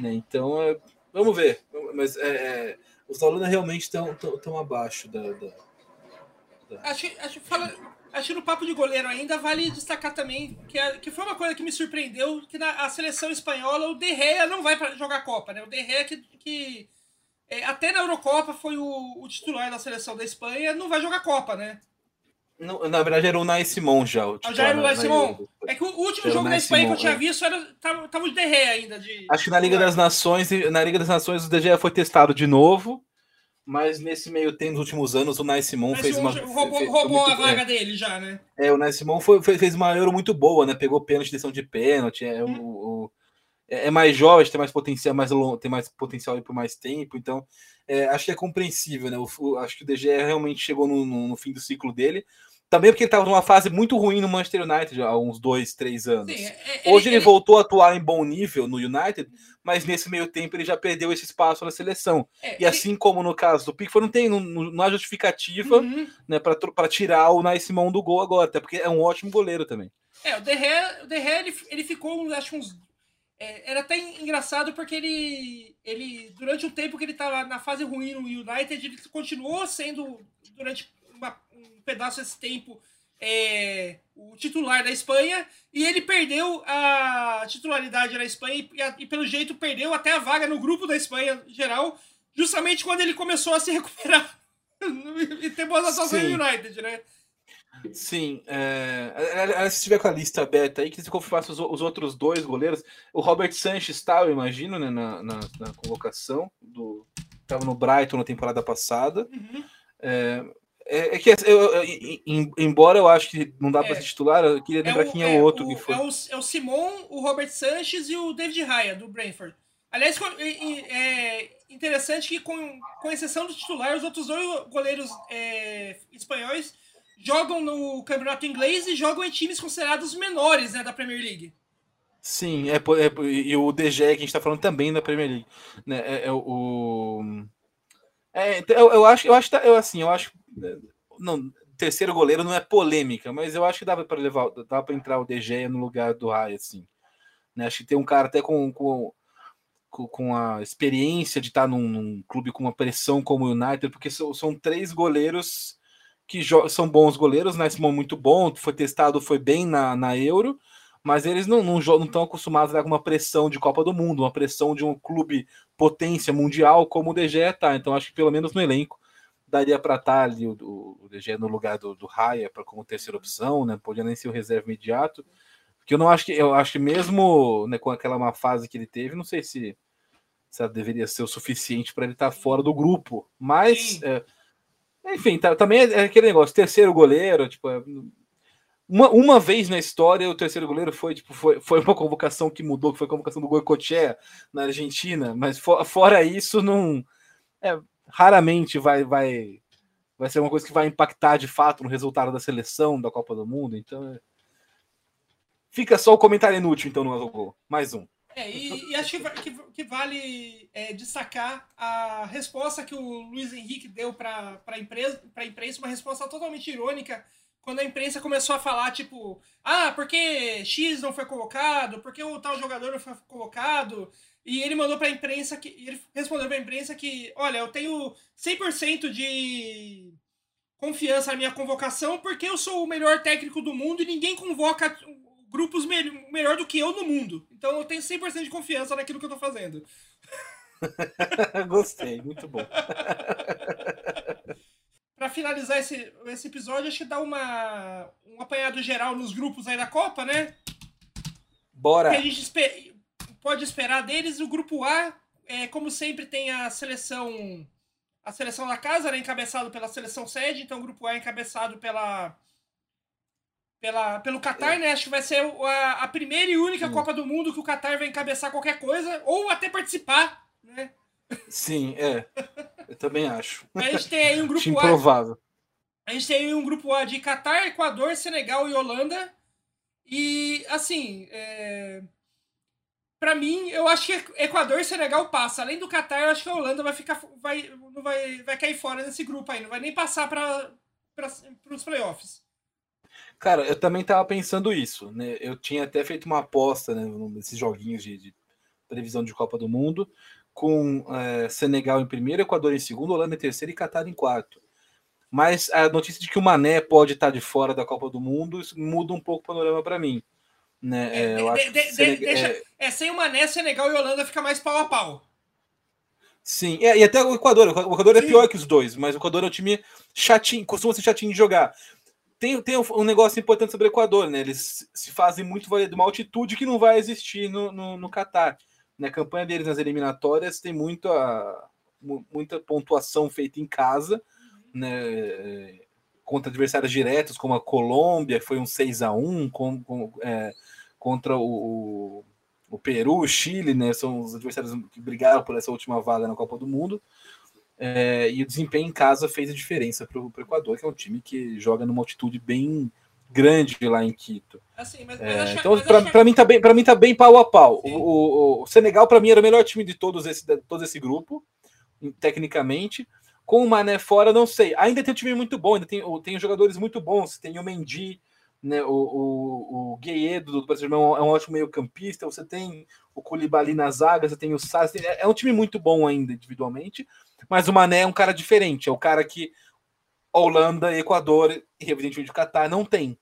Né? Então, é, vamos ver. Mas é, é os da Holanda realmente estão tão, tão abaixo da. da, da... Acho, acho, fala, acho no papo de goleiro ainda vale destacar também que, é, que foi uma coisa que me surpreendeu que na a seleção espanhola o De Gea não vai para jogar Copa, né? O De Gea que, que é, até na Eurocopa foi o, o, titular da seleção da Espanha, não vai jogar Copa, né? Não, na verdade era o Nai Simon já. O ah, já era o Nai Simon? É que o último jogo da Espanha que eu tinha é. visto era, tava, tava o De Gea ainda. De... Acho que na Liga das Nações, na Liga das Nações o De Gea foi testado de novo, mas nesse meio tempo, nos últimos anos, o Nai Simon Nai fez uma. Roubou, fez, roubou a vaga é. dele já, né? É, o Nai Simon foi, fez uma Euro muito boa, né? Pegou pênalti, decisão de pênalti. É, hum. o, o, é, é mais jovem, tem mais potencial, mais tem mais potencial por mais tempo, então é, acho que é compreensível, né? O, acho que o DG realmente chegou no, no, no fim do ciclo dele. Também porque ele estava numa fase muito ruim no Manchester United há uns dois, três anos. Sim, é, é Hoje ele, ele, voltou a atuar em bom nível no United, mas nesse meio tempo ele já perdeu esse espaço na seleção. É, e assim como no caso do Pickford, não tem não, não há justificativa uhum. né, para tirar o Nice Simão do gol agora, até porque é um ótimo goleiro também. É, o De Gea, o ele, ele ficou, acho uns é, era até engraçado porque ele, ele, durante o tempo que ele estava na fase ruim no United, ele continuou sendo, durante uma, um pedaço desse tempo, é, o titular da Espanha, e ele perdeu a titularidade na Espanha e, e, pelo jeito, perdeu até a vaga no grupo da Espanha geral, justamente quando ele começou a se recuperar (laughs) e ter boas atuações no United, né? Sim, é, se tiver com a lista aberta aí, que se confirmasse os, os, outros dois goleiros, o Robert Sanches está, eu imagino, né, na, na, na convocação do estava no Brighton na temporada passada. Uhum. É, é, é, que eu, eu, eu, embora eu acho que não dá para é. ser titular, eu queria lembrar é o, quem é, o outro o, que foi. É o, é o Simon, o Robert Sanches e o David Raya, do Brentford. Aliás, é interessante que, com, com exceção do titular, os outros dois goleiros é, espanhóis jogam no campeonato inglês e jogam em times considerados menores né, da Premier League. Sim, é, é, e o DG que a gente está falando também da Premier League. Né, é, é o. É, então, eu, eu acho, eu acho, eu, assim, eu acho. Não, terceiro goleiro não é polêmica, mas eu acho que dava para levar, dava para entrar o DG no lugar do Rai, assim. Né, acho que tem um cara até com, com, com a experiência de estar num, num clube com uma pressão como o United, porque são, são três goleiros que são bons goleiros, né? Simão muito bom, foi testado, foi bem na, na Euro, mas eles não estão não, não acostumados a dar uma pressão de Copa do Mundo, uma pressão de um clube potência mundial como o DG tá. Então acho que pelo menos no elenco daria para estar tá ali o, o, DG no lugar do, do Raya para como terceira opção, né? Podia nem ser o reserva imediato. Porque eu não acho que eu acho que mesmo né, com aquela má fase que ele teve, não sei se, se deveria ser o suficiente para ele estar tá fora do grupo. Mas é, enfim, tá, também é aquele negócio, terceiro goleiro, tipo, é, uma, uma vez na história o terceiro goleiro foi, tipo, foi, foi uma convocação que mudou, que foi a convocação do Goicoechea na Argentina, mas for, fora isso, não é, raramente vai, vai, vai ser uma coisa que vai impactar de fato no resultado da seleção da Copa do Mundo, então é... fica só o comentário inútil, então, no Gol. Mais um. É, e, e acho que, que, vale é, destacar a resposta que o Luiz Henrique deu para a imprensa, imprensa, uma resposta totalmente irônica, quando a imprensa começou a falar, tipo, ah, porque X não foi colocado, porque o tal jogador não foi colocado, e ele mandou para a imprensa que. Ele respondeu para a imprensa que, olha, eu tenho 100% de confiança na minha convocação porque eu sou o melhor técnico do mundo e ninguém convoca grupos me melhor do que eu no mundo. Então eu tenho 100% de confiança naquilo que eu tô fazendo. (laughs) Gostei, muito bom. (laughs) para finalizar esse, esse episódio, acho que dá uma, um apanhado geral nos grupos aí da Copa, né? Bora! Que a gente pode esperar deles. O grupo A, é, como sempre, tem a seleção a seleção da casa, né, encabeçado pela seleção sede. Então, o grupo A é encabeçado pela pela, pelo Qatar, é. né? Acho que vai ser a, a primeira e única Sim. Copa do Mundo que o Qatar vai encabeçar qualquer coisa, ou até participar, né? Sim, é. Eu também acho. A gente tem aí um (laughs) grupo improvável. A. A gente tem aí um grupo A de Qatar, Equador, Senegal e Holanda. E, assim, é... para mim, eu acho que Equador e Senegal passa. Além do Qatar, eu acho que a Holanda vai ficar, vai, não vai, vai cair fora nesse grupo aí. Não vai nem passar para os playoffs. Cara, eu também tava pensando isso, né? Eu tinha até feito uma aposta né, nesses joguinhos de, de previsão de Copa do Mundo, com é, Senegal em primeiro, Equador em segundo, Holanda em terceiro e Catar em quarto. Mas a notícia de que o Mané pode estar de fora da Copa do Mundo, muda um pouco o panorama para mim. Né? É, eu acho de, de, deixa, é... é... sem o Mané, Senegal e Holanda fica mais pau a pau. Sim, é, e até o Equador. O Equador é Sim. pior que os dois, mas o Equador é um time chatinho, costuma ser chatinho de jogar tem, tem um negócio importante sobre o Equador, né? Eles se fazem muito valer de uma altitude que não vai existir no, no, no Catar. Na campanha deles nas eliminatórias tem muita, muita pontuação feita em casa, né? Contra adversários diretos, como a Colômbia, foi um 6 a 1 com, com é, contra o, o Peru, o Chile, né? São os adversários que brigaram por essa última vaga na Copa do Mundo. É, e o desempenho em casa fez a diferença para o Equador, que é um time que joga numa altitude bem grande lá em Quito. Assim, mas, mas é, então, para mim tá bem, para mim tá bem pau a pau. O, o, o, Senegal para mim era o melhor time de todos esse, de todo esse grupo, tecnicamente. Com o Mané fora, não sei. Ainda tem um time muito bom, ainda tem, tem jogadores muito bons. Tem o Mendy, né, o, o, o do, Paris é um, ótimo meio-campista. Você tem o Koulibaly na zaga, você tem o Sass. É, é um time muito bom ainda individualmente, mas o Mané é um cara diferente. É o cara que Holanda, Equador e evidentemente o Catar não tem.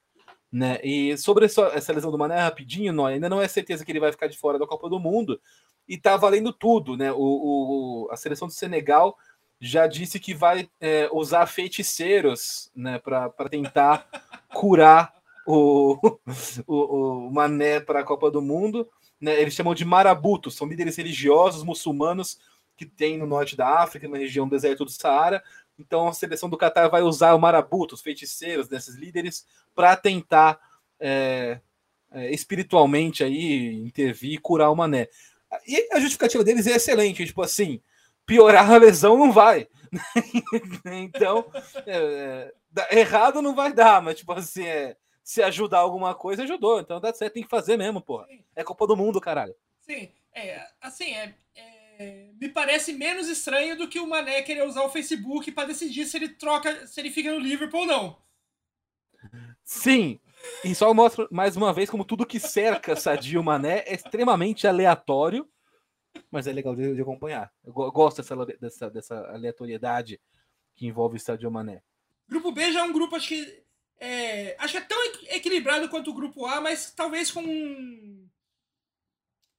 Né? E sobre essa, essa lesão do Mané, rapidinho, não, ainda não é certeza que ele vai ficar de fora da Copa do Mundo. E tá valendo tudo, né? O, o a seleção do Senegal já disse que vai é, usar feiticeiros né, para tentar curar o, (laughs) o, o Mané para a Copa do Mundo. Né? Eles chamam de marabutos, são líderes religiosos muçulmanos que tem no norte da África, na região do deserto do Saara, então a seleção do Catar vai usar o marabutos, feiticeiros desses líderes, para tentar é, é, espiritualmente aí intervir e curar o Mané. E a justificativa deles é excelente, tipo assim, piorar a lesão não vai. (laughs) então, é, é, errado não vai dar, mas tipo assim, é, se ajudar alguma coisa, ajudou. Então dá certo, tem que fazer mesmo, porra. É Copa do Mundo, caralho. Sim, é, assim, é, é é, me parece menos estranho do que o Mané querer usar o Facebook para decidir se ele troca, se ele fica no Liverpool ou não. Sim, e só mostra mais uma vez como tudo que cerca Sadio Mané é extremamente aleatório, mas é legal de, de acompanhar. Eu gosto dessa, dessa, dessa aleatoriedade que envolve o Sadio Mané. Grupo B já é um grupo, acho que é, acho que é tão equilibrado quanto o grupo A, mas talvez com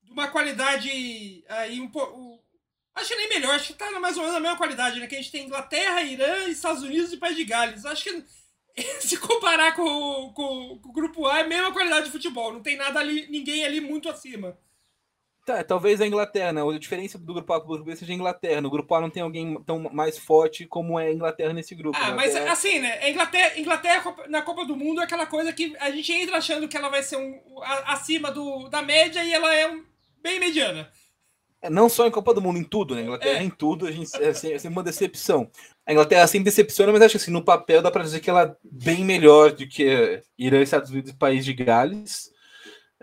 uma qualidade aí um pouco. Acho que nem melhor, acho que tá mais ou menos a mesma qualidade, né? Que a gente tem Inglaterra, Irã, Estados Unidos e País de Gales. Acho que (laughs) se comparar com, com, com, o grupo A é a mesma qualidade de futebol. Não tem nada ali, ninguém ali muito acima. Tá, talvez a Inglaterra, né? A diferença do grupo A para o grupo B seja a Inglaterra. No grupo A não tem alguém tão mais forte como é a Inglaterra nesse grupo. Ah, mas assim, né? A Inglaterra, Inglaterra na Copa do Mundo é aquela coisa que a gente entra achando que ela vai ser um, acima do, da média e ela é um, bem mediana. É, não só em Copa do Mundo, em tudo, né? Inglaterra é. em tudo, a gente é, assim, é sempre uma decepção. A Inglaterra sempre decepciona, mas acho que assim, no papel dá para dizer que ela é bem melhor do que Irã, Estados Unidos e País de Gales.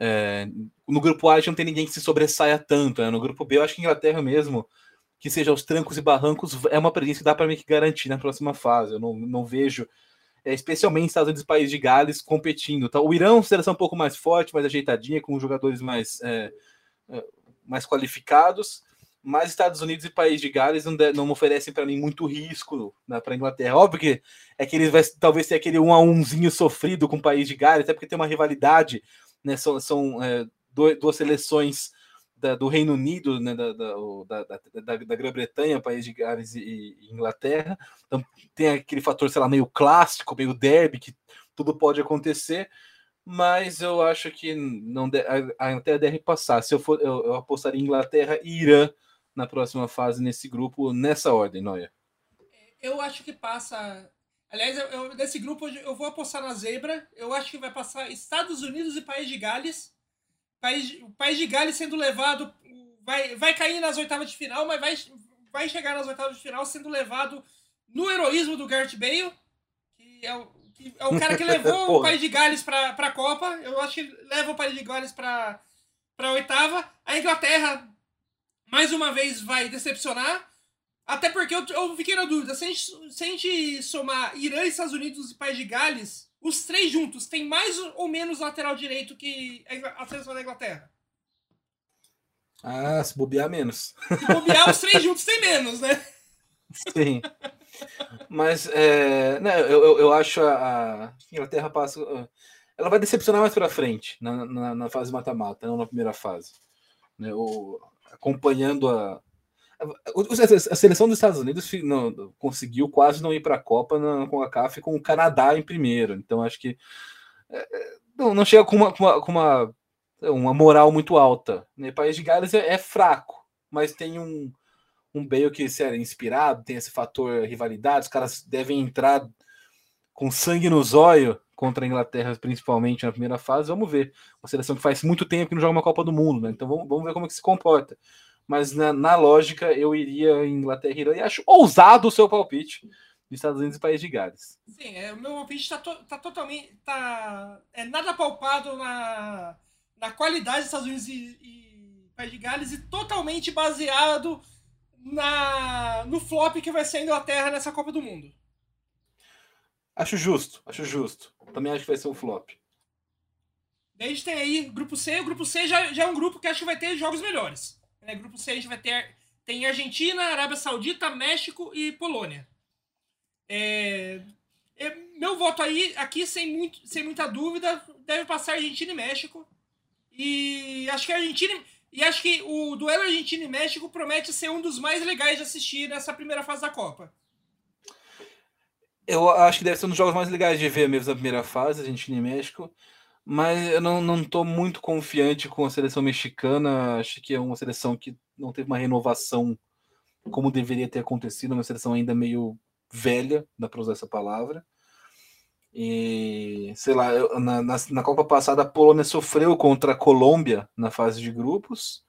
É, no grupo A, a gente não tem ninguém que se sobressaia tanto. Né? No grupo B, eu acho que Inglaterra mesmo, que seja aos trancos e barrancos, é uma presença que dá para mim que garantir na próxima fase. Eu não, não vejo, é, especialmente Estados Unidos e País de Gales, competindo. Tá? O Irã é uma seleção um pouco mais forte, mais ajeitadinha, com jogadores mais. É, é, mais qualificados, mas Estados Unidos e País de Gales não, de, não oferecem para mim muito risco né, para a Inglaterra. Óbvio que é que eles vai talvez ter aquele um a umzinho sofrido com o País de Gales, até porque tem uma rivalidade, né, são, são é, duas seleções da, do Reino Unido, né, da, da, da, Grã-Bretanha, País de Gales e, e, Inglaterra. Então tem aquele fator, sei lá, meio clássico, meio derby, que tudo pode acontecer mas eu acho que não de, deve passar. Se eu for, eu, eu apostaria Inglaterra e Irã na próxima fase nesse grupo, nessa ordem, Noia. Eu acho que passa. Aliás, eu, eu, nesse grupo eu vou apostar na zebra. Eu acho que vai passar Estados Unidos e País de Gales. País, o País de Gales sendo levado. Vai, vai cair nas oitavas de final, mas vai, vai chegar nas oitavas de final sendo levado no heroísmo do Gareth Bale, que é o que é o cara que levou (laughs) o País de Gales para a Copa. Eu acho que leva o País de Gales para a oitava. A Inglaterra, mais uma vez, vai decepcionar. Até porque eu, eu fiquei na dúvida. Se a, gente, se a gente somar Irã, Estados Unidos e País de Gales, os três juntos têm mais ou menos lateral direito que a seleção da Inglaterra? Ah, se bobear menos. Se bobear, os três juntos têm menos, né? Sim. Mas é, né, eu, eu acho a, a Inglaterra passa. Ela vai decepcionar mais para frente, na, na, na fase mata-mata, não na primeira fase. Né, o, acompanhando a. A, seleção dos Estados Unidos não, conseguiu quase não ir para a Copa na, com a CAF com o Canadá em primeiro. Então acho que é, é, não, não chega com uma, com uma, com uma, uma moral muito alta. Né? O País de Gales é, é fraco, mas tem um, um Bale que era inspirado, tem esse fator rivalidade, os caras devem entrar com sangue no zóio contra a Inglaterra, principalmente na primeira fase. Vamos ver. Uma seleção que faz muito tempo que não joga uma Copa do Mundo, né? Então vamos, vamos ver como é que se comporta. Mas na, na lógica, eu iria em Inglaterra e Irã, e acho ousado o seu palpite dos Estados Unidos e País de Gales. Sim, é, o meu palpite está to, tá totalmente. Tá, é nada palpado na, na qualidade dos Estados Unidos e, e País de Gales e totalmente baseado na, no flop que vai ser a Inglaterra nessa Copa do Mundo. Acho justo, acho justo. Também acho que vai ser um flop. E a gente tem aí grupo C. O grupo C já, já é um grupo que acho que vai ter jogos melhores. Né? Grupo C a gente vai ter tem Argentina, Arábia Saudita, México e Polônia. É, é, meu voto aí, aqui sem, muito, sem muita dúvida, deve passar Argentina e México. E acho que a Argentina. E acho que o duelo Argentina e México promete ser um dos mais legais de assistir nessa primeira fase da Copa. Eu acho que deve ser um dos jogos mais legais de ver mesmo na primeira fase, Argentina e México. Mas eu não, não tô muito confiante com a seleção mexicana. Acho que é uma seleção que não teve uma renovação como deveria ter acontecido, uma seleção ainda meio velha, dá para usar essa palavra. E sei lá, na, na, na, Copa passada a Polônia sofreu contra a Colômbia na fase de grupos.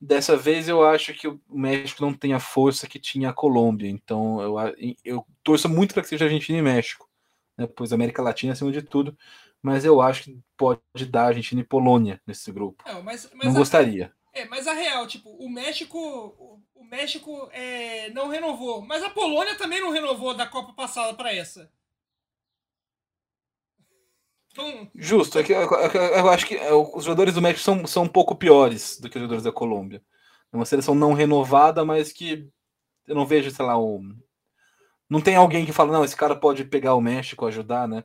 Dessa vez eu acho que o México não tem a força que tinha a Colômbia, então eu, eu torço muito para que seja Argentina e México, né, pois América Latina acima de tudo, mas eu acho que pode dar Argentina e Polônia nesse grupo. Não, mas, mas não a, gostaria. É, mas a real, tipo, o México, o, o México é, não renovou, mas a Polônia também não renovou da Copa passada para essa. Então... Justo, é que eu, eu, acho que é, os jogadores do México são, são um pouco piores do que os jogadores da Colômbia. É uma seleção não renovada, mas que eu não vejo, sei lá, um... não tem alguém que fala, não, esse cara pode pegar o México, ajudar, né?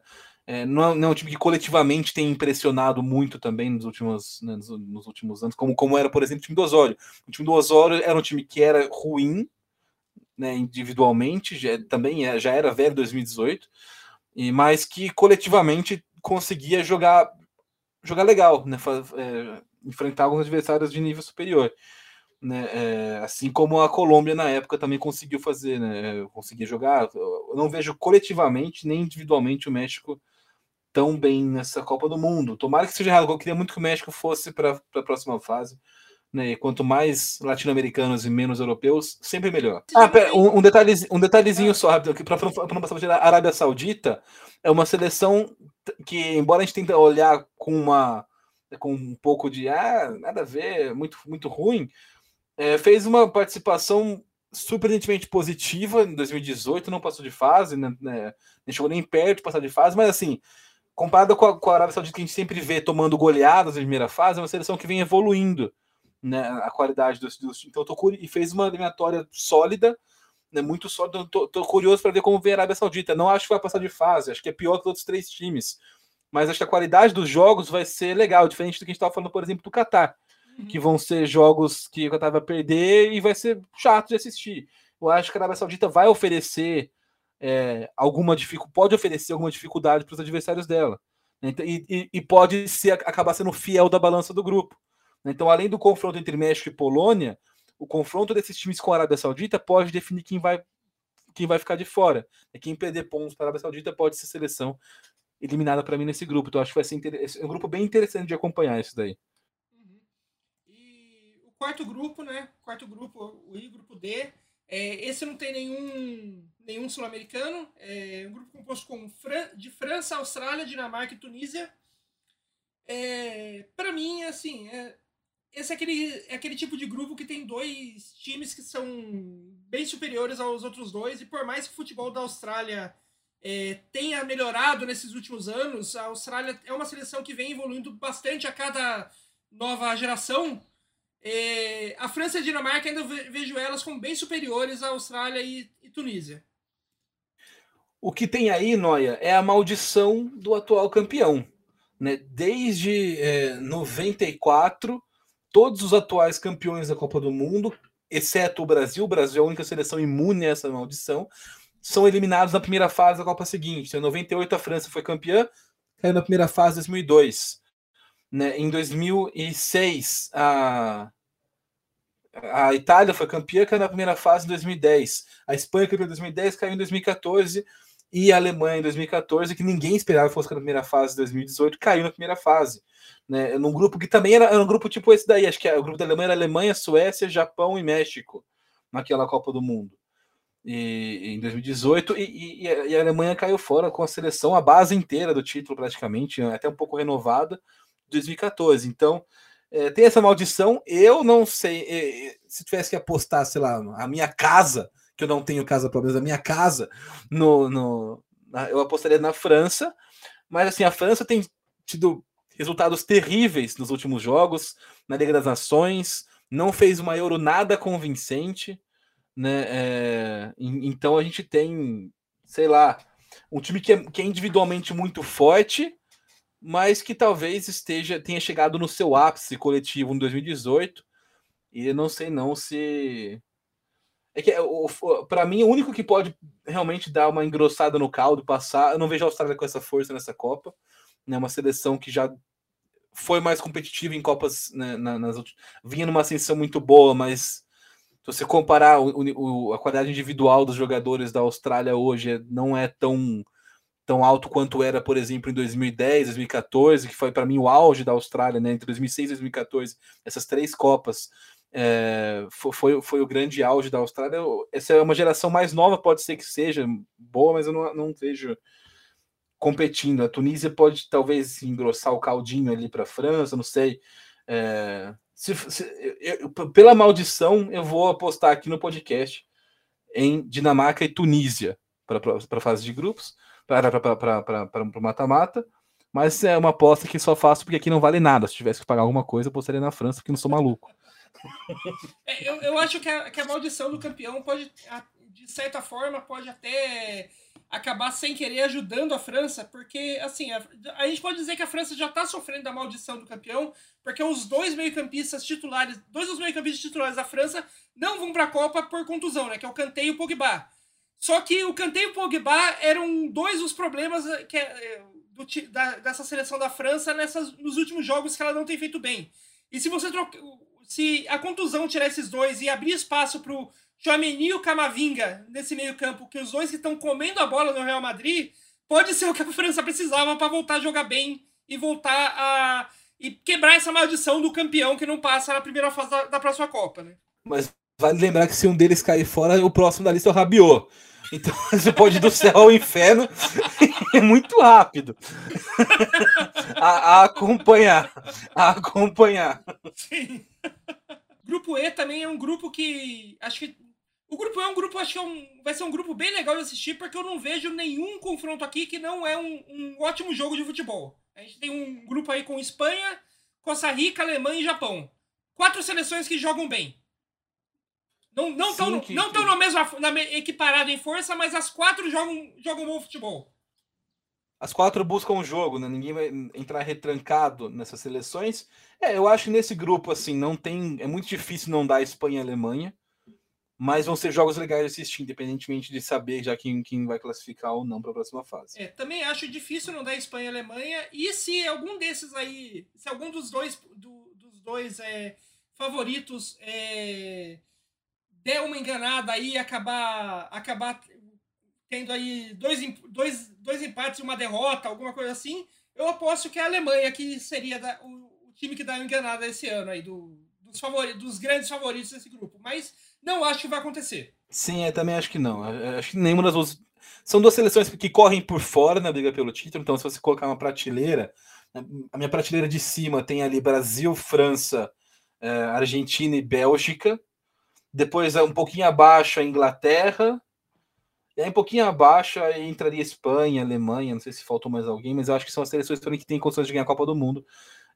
É, não, é, não é um time que coletivamente tem impressionado muito também nos últimos, né, nos, nos, últimos anos, como, como era, por exemplo, o time do Osório. O time do Osório era um time que era ruim né, individualmente, já, também é, já era velho 2018, e, mas que coletivamente conseguia jogar jogar legal, né? É, enfrentar alguns adversários de nível superior. Né? É, assim como a Colômbia na época também conseguiu fazer, né? Conseguia jogar. Eu não vejo coletivamente nem individualmente o México tão bem nessa Copa do Mundo. Tomara que seja errado. Eu queria muito que o México fosse para a próxima fase. Né? E quanto mais latino-americanos e menos europeus, sempre melhor. Ah, pera, um, um, detalhezinho, um detalhezinho só, rápido, para não passar a Arábia Saudita é uma seleção que, embora a gente tente olhar com uma com um pouco de ah, nada a ver, muito, muito ruim, é, fez uma participação surpreendentemente positiva em 2018, não passou de fase, né, né, não chegou nem perto de passar de fase, mas assim, comparado com a, com a Arábia Saudita que a gente sempre vê tomando goleadas na primeira fase, é uma seleção que vem evoluindo né, a qualidade dos, dos então tô, e fez uma eliminatória sólida, né, muito sólida. Tô, tô curioso para ver como vem a Arábia Saudita. Não acho que vai passar de fase, acho que é pior que os outros três times. Mas acho que a qualidade dos jogos vai ser legal, diferente do que a gente estava falando, por exemplo, do Qatar, uhum. que vão ser jogos que o Qatar vai perder e vai ser chato de assistir. Eu acho que a Arábia Saudita vai oferecer é, alguma pode oferecer alguma dificuldade para os adversários dela. Né, e, e, e, pode ser, acabar sendo fiel da balança do grupo. Então, além do confronto entre México e Polônia, o confronto desses times com a Arábia Saudita pode definir quem vai, quem vai ficar de fora. Quem perder pontos para a Arábia Saudita pode ser seleção eliminada para mim nesse grupo. Então, acho que vai ser um grupo bem interessante de acompanhar isso daí. Uhum. E o quarto grupo, né? Quarto grupo, o I, grupo D. É, esse não tem nenhum, nenhum sul-americano. É um grupo composto com Fran de França, Austrália, Dinamarca e Tunísia. É, para mim, assim, é, esse é aquele, é aquele tipo de grupo que tem dois times que são bem superiores aos outros dois, e por mais que o futebol da Austrália é, tenha melhorado nesses últimos anos, a Austrália é uma seleção que vem evoluindo bastante a cada nova geração. É, a França e a Dinamarca ainda vejo elas como bem superiores à Austrália e, e Tunísia. O que tem aí, Noia, é a maldição do atual campeão. Né? Desde é, 94 todos os atuais campeões da Copa do Mundo, exceto o Brasil, o Brasil é a única seleção imune a essa maldição, são eliminados na primeira fase da Copa seguinte. Em 98 a França foi campeã, caiu na primeira fase em 2002. Né? Em 2006 a a Itália foi campeã, caiu na primeira fase em 2010. A Espanha campeã em 2010, caiu em 2014 e a Alemanha em 2014, que ninguém esperava que fosse na primeira fase em 2018, caiu na primeira fase né, num grupo que também era, era, um grupo tipo esse daí, acho que o grupo da Alemanha era Alemanha, Suécia, Japão e México, naquela Copa do Mundo. E, em 2018, e, e, e, a Alemanha caiu fora com a seleção, a base inteira do título, praticamente, até um pouco renovada, 2014. Então, é, tem essa maldição. Eu não sei, é, se tivesse que apostar, sei lá, a minha casa, que eu não tenho casa própria, a minha casa, no, no, eu apostaria na França, mas assim, a França tem tido resultados terríveis nos últimos jogos, na Liga das Nações, não fez uma Euro nada convincente, né? É, então a gente tem, sei lá, um time que é, que é individualmente muito forte, mas que talvez esteja tenha chegado no seu ápice coletivo em 2018. E eu não sei não se é que para mim o único que pode realmente dar uma engrossada no caldo, passar, eu não vejo a Austrália com essa força nessa Copa, né? Uma seleção que já foi mais competitiva em Copas né, nas vinha numa ascensão muito boa, mas se você comparar o, o, a qualidade individual dos jogadores da Austrália hoje não é tão tão alto quanto era, por exemplo, em 2010, 2014, que foi para mim o auge da Austrália, né? Entre 2006 e 2014, essas três Copas é, foi, foi o grande auge da Austrália. Essa é uma geração mais nova, pode ser que seja boa, mas eu não, não vejo competindo. A Tunísia pode talvez engrossar o caldinho ali para a França, não sei. É, se, se, eu, pela maldição, eu vou apostar aqui no podcast em Dinamarca e Tunísia para a fase de grupos para o mata-mata. Mas é uma aposta que só faço porque aqui não vale nada. Se tivesse que pagar alguma coisa, eu apostaria na França, porque não sou maluco. (laughs) É, eu, eu acho que a, que a maldição do campeão pode, de certa forma, pode até acabar sem querer ajudando a França, porque, assim, a, a gente pode dizer que a França já está sofrendo da maldição do campeão, porque os dois meio-campistas titulares, dois dos meio-campistas titulares da França não vão para a Copa por contusão, né, que é o Kanté e o Pogba. Só que o Kanté e o Pogba eram dois dos problemas eh, que, eh, do, da, dessa seleção da França nessas, nos últimos jogos que ela não tem feito bem. E se você troca, se a contusão tirar esses dois e abrir espaço para o Chouameni e o Camavinga nesse meio campo, que os dois que estão comendo a bola no Real Madrid, pode ser o que a França precisava para voltar a jogar bem e voltar a e quebrar essa maldição do campeão que não passa na primeira fase da, da próxima Copa, né? Mas vale lembrar que se um deles cair fora, o próximo da lista é o Rabiot. Então (laughs) você pode ir do céu ao inferno é (laughs) muito rápido. (laughs) a, a, acompanhar. A acompanhar. Sim. Grupo E também é um grupo que. Acho que. O grupo E é um grupo, acho que é um, vai ser um grupo bem legal de assistir, porque eu não vejo nenhum confronto aqui que não é um, um ótimo jogo de futebol. A gente tem um grupo aí com Espanha, Costa Rica, Alemanha e Japão. Quatro seleções que jogam bem. Não não estão não que... no mesmo na, equiparado em força, mas as quatro jogam jogam bom futebol. As quatro buscam o jogo, né? Ninguém vai entrar retrancado nessas seleções. É, eu acho que nesse grupo assim não tem, é muito difícil não dar Espanha e Alemanha, mas vão ser jogos legais de assistir, independentemente de saber já quem, quem vai classificar ou não para a próxima fase. É, também acho difícil não dar Espanha e Alemanha. E se algum desses aí, se algum dos dois do, dos dois é, favoritos é, der uma enganada aí e acabar, acabar tendo aí dois, dois, dois empates e uma derrota, alguma coisa assim, eu aposto que é a Alemanha que seria da, o, o, time que dá uma enganada esse ano aí, do, dos, favoritos, dos grandes favoritos desse grupo. Mas não acho que vai acontecer. Sim, eu também acho que não. Acho que nenhuma das duas. São duas seleções que correm por fora na briga pelo título, então se você colocar uma prateleira, a minha prateleira de cima tem ali Brasil, França, eh, Argentina e Bélgica. Depois, um pouquinho abaixo, a Inglaterra. E aí, um pouquinho abaixo, aí entraria Espanha, Alemanha. Não sei se faltou mais alguém, mas eu acho que são as seleções que têm condições de ganhar a Copa do Mundo.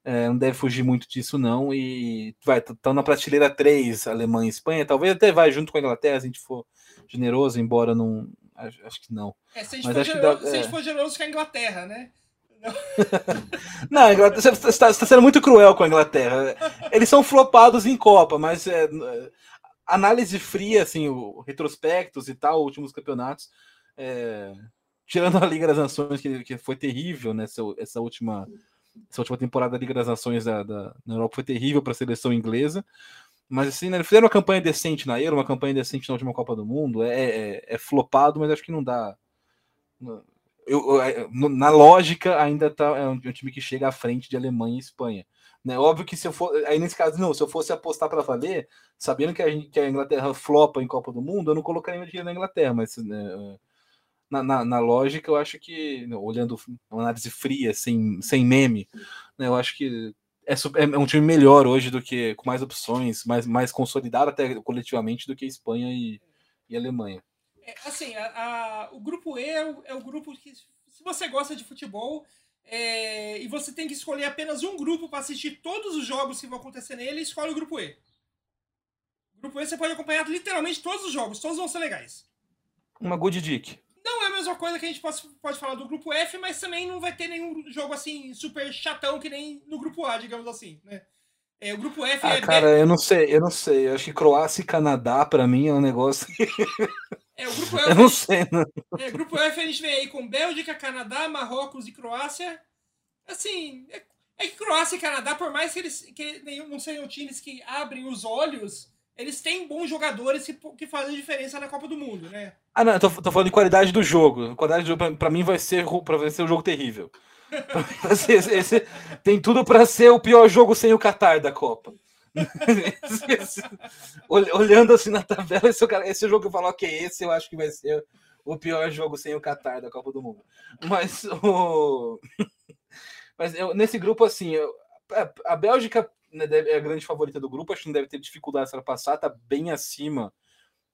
É, não deve fugir muito disso, não. E vai, estão na prateleira 3, Alemanha e Espanha. Talvez até vai junto com a Inglaterra, se a gente for generoso, embora não. Acho, que não. É, se a gente, Mas for, generoso, dá, se a gente é. for generoso com a Inglaterra, né? (laughs) Não, Inglaterra, você está, tá sendo muito cruel com a Inglaterra. Eles são flopados em Copa, mas é, análise fria, assim, o retrospectos e tal, últimos campeonatos, é, tirando a (laughs) Liga das Nações, que, que foi terrível nessa essa última, essa última temporada da Liga das Nações da, da na Europa foi terrível para a seleção inglesa. Mas assim, né, fizeram uma campanha decente na Euro, uma campanha decente na última Copa do Mundo. É, é, é flopado, mas acho que não dá. Eu, eu, na lógica, ainda tá, é um, time que chega à frente de Alemanha e Espanha. Né? Óbvio que se eu for. Aí nesse caso, não, se eu fosse apostar para valer, sabendo que a, gente, que a Inglaterra flopa em Copa do Mundo, eu não colocaria meu dinheiro na Inglaterra, mas né, na, na, na, lógica, eu acho que, olhando uma análise fria, sem, sem meme, né, eu acho que é, é, um time melhor hoje do que com mais opções, mais, mais consolidado até coletivamente do que Espanha e, e Alemanha. É, assim, a, a, o grupo E é o, é o grupo que, se você gosta de futebol, é, e você tem que escolher apenas um grupo para assistir todos os jogos que vão acontecer nele, escolhe o grupo E. O grupo E você pode acompanhar literalmente todos os jogos, todos vão ser legais. Uma good dick. Não é a mesma coisa que a gente pode, pode falar do grupo F, mas também não vai ter nenhum jogo assim super chatão que nem no grupo A, digamos assim, né? É, o grupo F ah, é. Cara, eu não sei, eu não sei. Eu acho que Croácia e Canadá, para mim, é um negócio. É, o grupo (laughs) F. Eu não sei, não. É, grupo F a gente vem aí com Bélgica, Canadá, Marrocos e Croácia. Assim, é, é que Croácia e Canadá, por mais que eles que não sejam times que abrem os olhos, eles têm bons jogadores que, que fazem diferença na Copa do Mundo, né? Ah, não, tô, tô falando de qualidade do jogo. Qualidade do jogo, pra, pra mim, vai ser, pra ser um jogo terrível. (laughs) esse, esse, tem tudo para ser o pior jogo sem o Qatar da Copa. (laughs) Olhando assim na tabela, esse, esse jogo que eu falo, ok, esse eu acho que vai ser o pior jogo sem o Qatar da Copa do Mundo. Mas o. (laughs) Mas eu, nesse grupo, assim, eu, a Bélgica né, é a grande favorita do grupo, acho que não deve ter dificuldade para passar, tá bem acima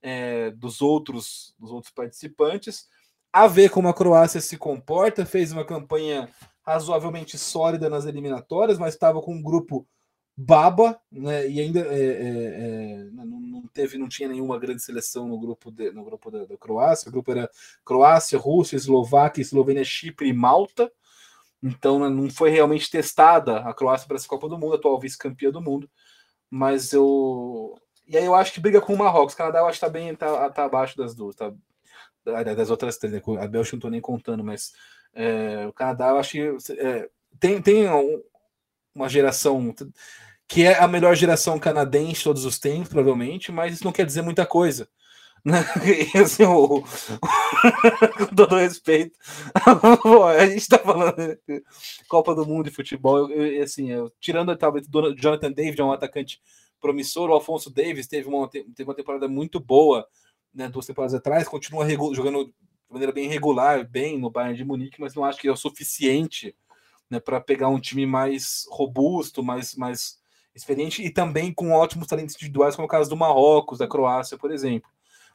é, dos outros dos outros participantes. A ver como a Croácia se comporta, fez uma campanha razoavelmente sólida nas eliminatórias, mas estava com um grupo baba, né? E ainda é, é, é, não, teve, não tinha nenhuma grande seleção no grupo de, no grupo da, da, Croácia. O grupo era Croácia, Rússia, Eslováquia, Eslovênia, Chipre e Malta. Então né, não foi realmente testada a Croácia para essa Copa do Mundo, atual vice-campeã do mundo. Mas eu e aí eu acho que briga com o Marrocos. O Canadá eu acho que tá bem tá, tá abaixo das duas, tá das outras três. Né? A Bélgica não tô nem contando, mas é, o Canadá eu acho que é, tem tem uma geração que é a melhor geração canadense de todos os tempos, provavelmente, mas isso não quer dizer muita coisa. Né? (laughs) assim, o... (laughs) com todo respeito, (laughs) a gente está falando de Copa do Mundo de futebol, eu, eu, assim, eu, tirando talvez Jonathan David, é um atacante promissor, o Alfonso Davis teve uma, teve uma temporada muito boa né, duas temporadas atrás, continua jogando de maneira bem regular, bem no Bayern de Munique, mas não acho que é o suficiente né, para pegar um time mais robusto, mais, mais experiente e também com ótimos talentos individuais, como o caso do Marrocos, da Croácia, por exemplo.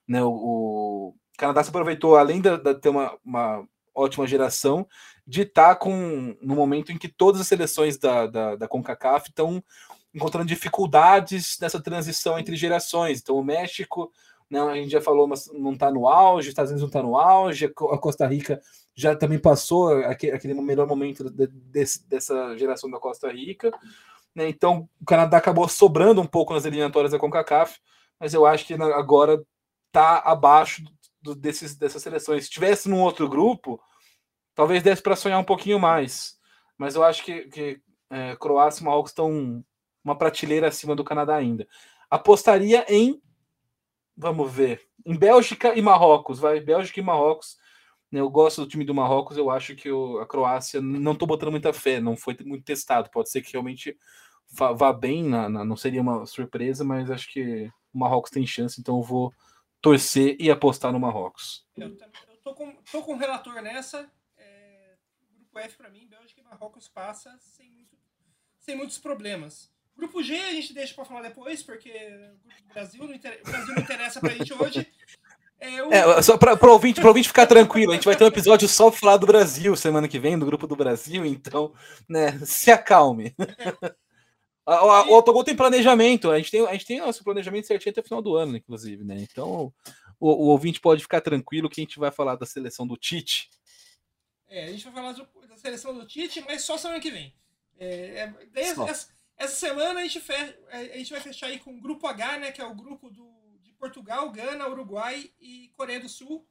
Né, o, o Canadá se aproveitou, além de, de ter uma, uma, ótima geração, de estar tá com no momento em que todas as seleções da, da, da CONCACAF estão encontrando dificuldades nessa transição entre gerações. Então, o México, né, a gente já falou, mas não está no auge, os Estados Unidos não está no auge, a Costa Rica já também passou aquele, aquele melhor momento de, de, dessa geração da Costa Rica. Né? Então, o Canadá acabou sobrando um pouco nas eliminatórias da CONCACAF, mas eu acho que agora está abaixo do, desses, dessas seleções. Se tivesse num outro grupo, talvez desse para sonhar um pouquinho mais. Mas eu acho que, que é, Croácia e Marrocos estão uma prateleira acima do Canadá ainda. Apostaria em, vamos ver, em Bélgica e Marrocos. Vai, Bélgica e Marrocos. Né? Eu gosto do time do Marrocos, eu acho que o, a Croácia não estou botando muita fé, não foi muito testado. Pode ser que realmente vá, vá bem, na, na, não seria uma surpresa, mas acho que o Marrocos tem chance, então eu vou torcer e apostar no Marrocos. Eu, eu tô, com, tô com relator nessa. É, grupo F para mim, Bélgica e Marrocos passa sem, muito, sem muitos problemas. Grupo G a gente deixa para falar depois, porque o Brasil não, inter... o Brasil não interessa para a gente hoje. É, o... é, só para o ouvinte, ouvinte ficar tranquilo, a gente vai ter um episódio só para falar do Brasil semana que vem, do grupo do Brasil, então, né, se acalme. o, o Autogol tem planejamento, a gente tem, a gente tem nosso planejamento certinho até o final do ano, inclusive, né? Então, o, o ouvinte pode ficar tranquilo que a gente vai falar da seleção do Tite. É, a gente vai falar do, da seleção do Tite, mas só semana que vem. É, é, essa, semana a gente, a gente vai fechar aí com o grupo H, né? Que é o grupo do Portugal, Gana, Uruguai e Coreia do Sul.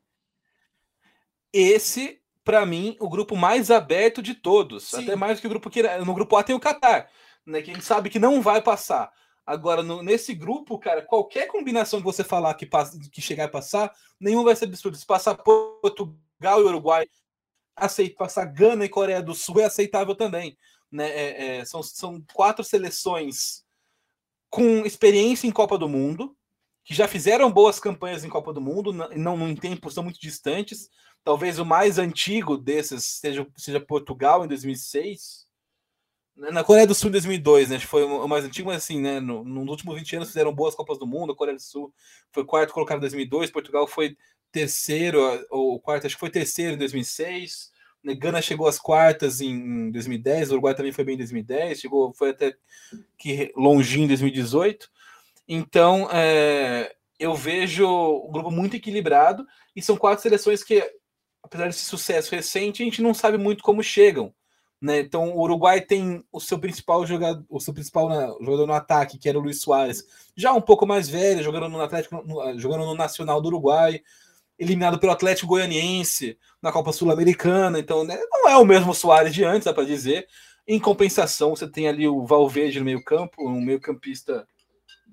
Esse, para mim, o grupo mais aberto de todos. Sim. Até mais que o grupo que. No grupo A tem o Qatar, né? Que a gente sabe que não vai passar. Agora, no, nesse grupo, cara, qualquer combinação que você falar que, passa, que chegar a passar, nenhum vai ser absurdo. Se passar Portugal e Uruguai, aceito. Passar Gana e Coreia do Sul é aceitável também. Né? É, é, são, são quatro seleções com experiência em Copa do Mundo, que já fizeram boas campanhas em Copa do Mundo, não, não em tempos tão muito distantes. Talvez o mais antigo desses seja, seja Portugal em 2006. Na Coreia do Sul em 2002, né? Foi o mais antigo, mas assim, né? No, nos últimos 20 anos fizeram boas Copas do Mundo. A Coreia do Sul foi quarto colocado em 2002, Portugal foi terceiro, ou quarto, acho que foi terceiro em 2006. Né, Gana chegou às quartas em 2010, o Uruguai também foi bem em 2010, chegou, foi até que longinho em 2018. Então, é, eu vejo um grupo muito equilibrado e são quatro seleções que, apesar desse sucesso recente, a gente não sabe muito como chegam. Né? Então, o Uruguai tem o seu principal jogador, o seu principal jogador no ataque, que era o Luiz Soares, já um pouco mais velho, jogando no Atlético, no, jogando no Nacional do Uruguai eliminado pelo Atlético Goianiense na Copa Sul-Americana. Então, né, não é o mesmo Soares de antes, dá para dizer. Em compensação, você tem ali o Valverde no meio-campo, um meio-campista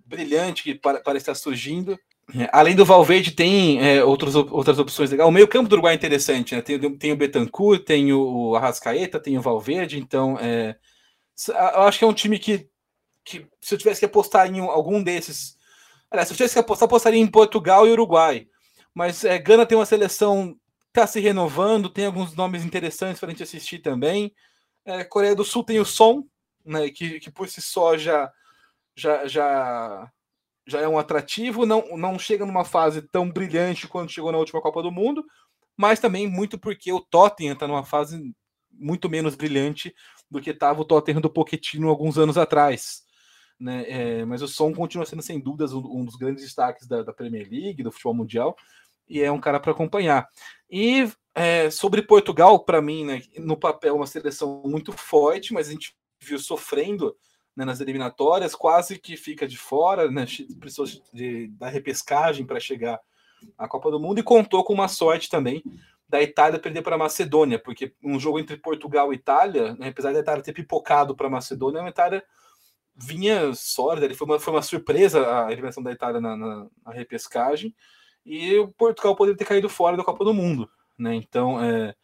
brilhante que parece estar surgindo. É, além do Valverde, tem é, outros, outras opções legais. O meio-campo do Uruguai é interessante, né? Tem, tem o Betancourt, tem o Arrascaeta, tem o Valverde. Então, é, eu acho que é um time que, que, se eu tivesse que apostar em algum desses. Aliás, se eu tivesse que apostar, apostaria em Portugal e Uruguai. Mas é, Gana tem uma seleção está se renovando, tem alguns nomes interessantes para a gente assistir também. É, Coreia do Sul tem o Som, né, que, que por si só já, já, já, já é um atrativo, não, não chega numa fase tão brilhante quanto chegou na última Copa do Mundo, mas também muito porque o Tottenham está numa fase muito menos brilhante do que estava o Tottenham do Pochettino alguns anos atrás. Né? É, mas o Som continua sendo, sem dúvidas, um, um dos grandes destaques da, da Premier League, do futebol mundial e é um cara para acompanhar. E é, sobre Portugal, para mim, né, no papel, uma seleção muito forte, mas a gente viu sofrendo né, nas eliminatórias, quase que fica de fora, né, precisou de, da repescagem para chegar à Copa do Mundo e contou com uma sorte também da Itália perder para a Macedônia, porque um jogo entre Portugal e Itália, né, apesar da Itália ter pipocado para a Macedônia, a Itália vinha sólida, foi uma, foi uma surpresa a eliminação da Itália na, na, na repescagem e o Portugal poderia ter caído fora da Copa do Mundo, né? Então, é,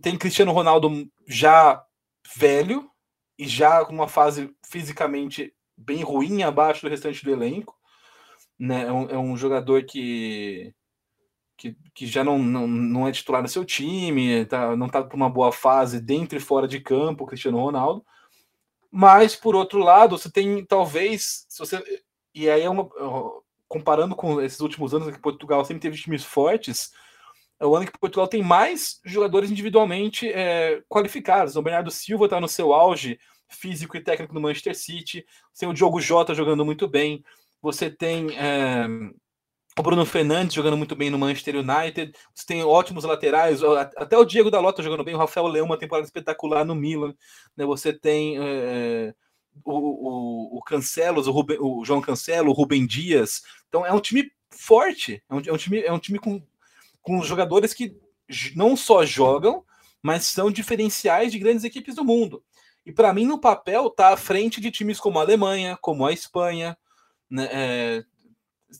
tem Cristiano Ronaldo já velho e já com uma fase fisicamente bem ruim abaixo do restante do elenco, né? É um, é um jogador que, que, que já não, não, não é titular no seu time, tá, não está por uma boa fase dentro e fora de campo, Cristiano Ronaldo. Mas, por outro lado, você tem talvez. Se você, e aí é uma comparando com esses últimos anos que Portugal sempre teve times fortes, é o ano que Portugal tem mais jogadores individualmente é, qualificados. O Bernardo Silva está no seu auge físico e técnico no Manchester City. Você tem o Diogo Jota jogando muito bem. Você tem é, o Bruno Fernandes jogando muito bem no Manchester United. Você tem ótimos laterais. Até o Diego Dalota jogando bem. O Rafael Leão, uma temporada espetacular no Milan. Né? Você tem é, o, o, o Cancelos, o, Ruben, o João Cancelo, o Rubem Dias. Então é um time forte, é um, é um time, é um time com, com jogadores que não só jogam, mas são diferenciais de grandes equipes do mundo. E para mim, no papel, tá à frente de times como a Alemanha, como a Espanha. Né, é,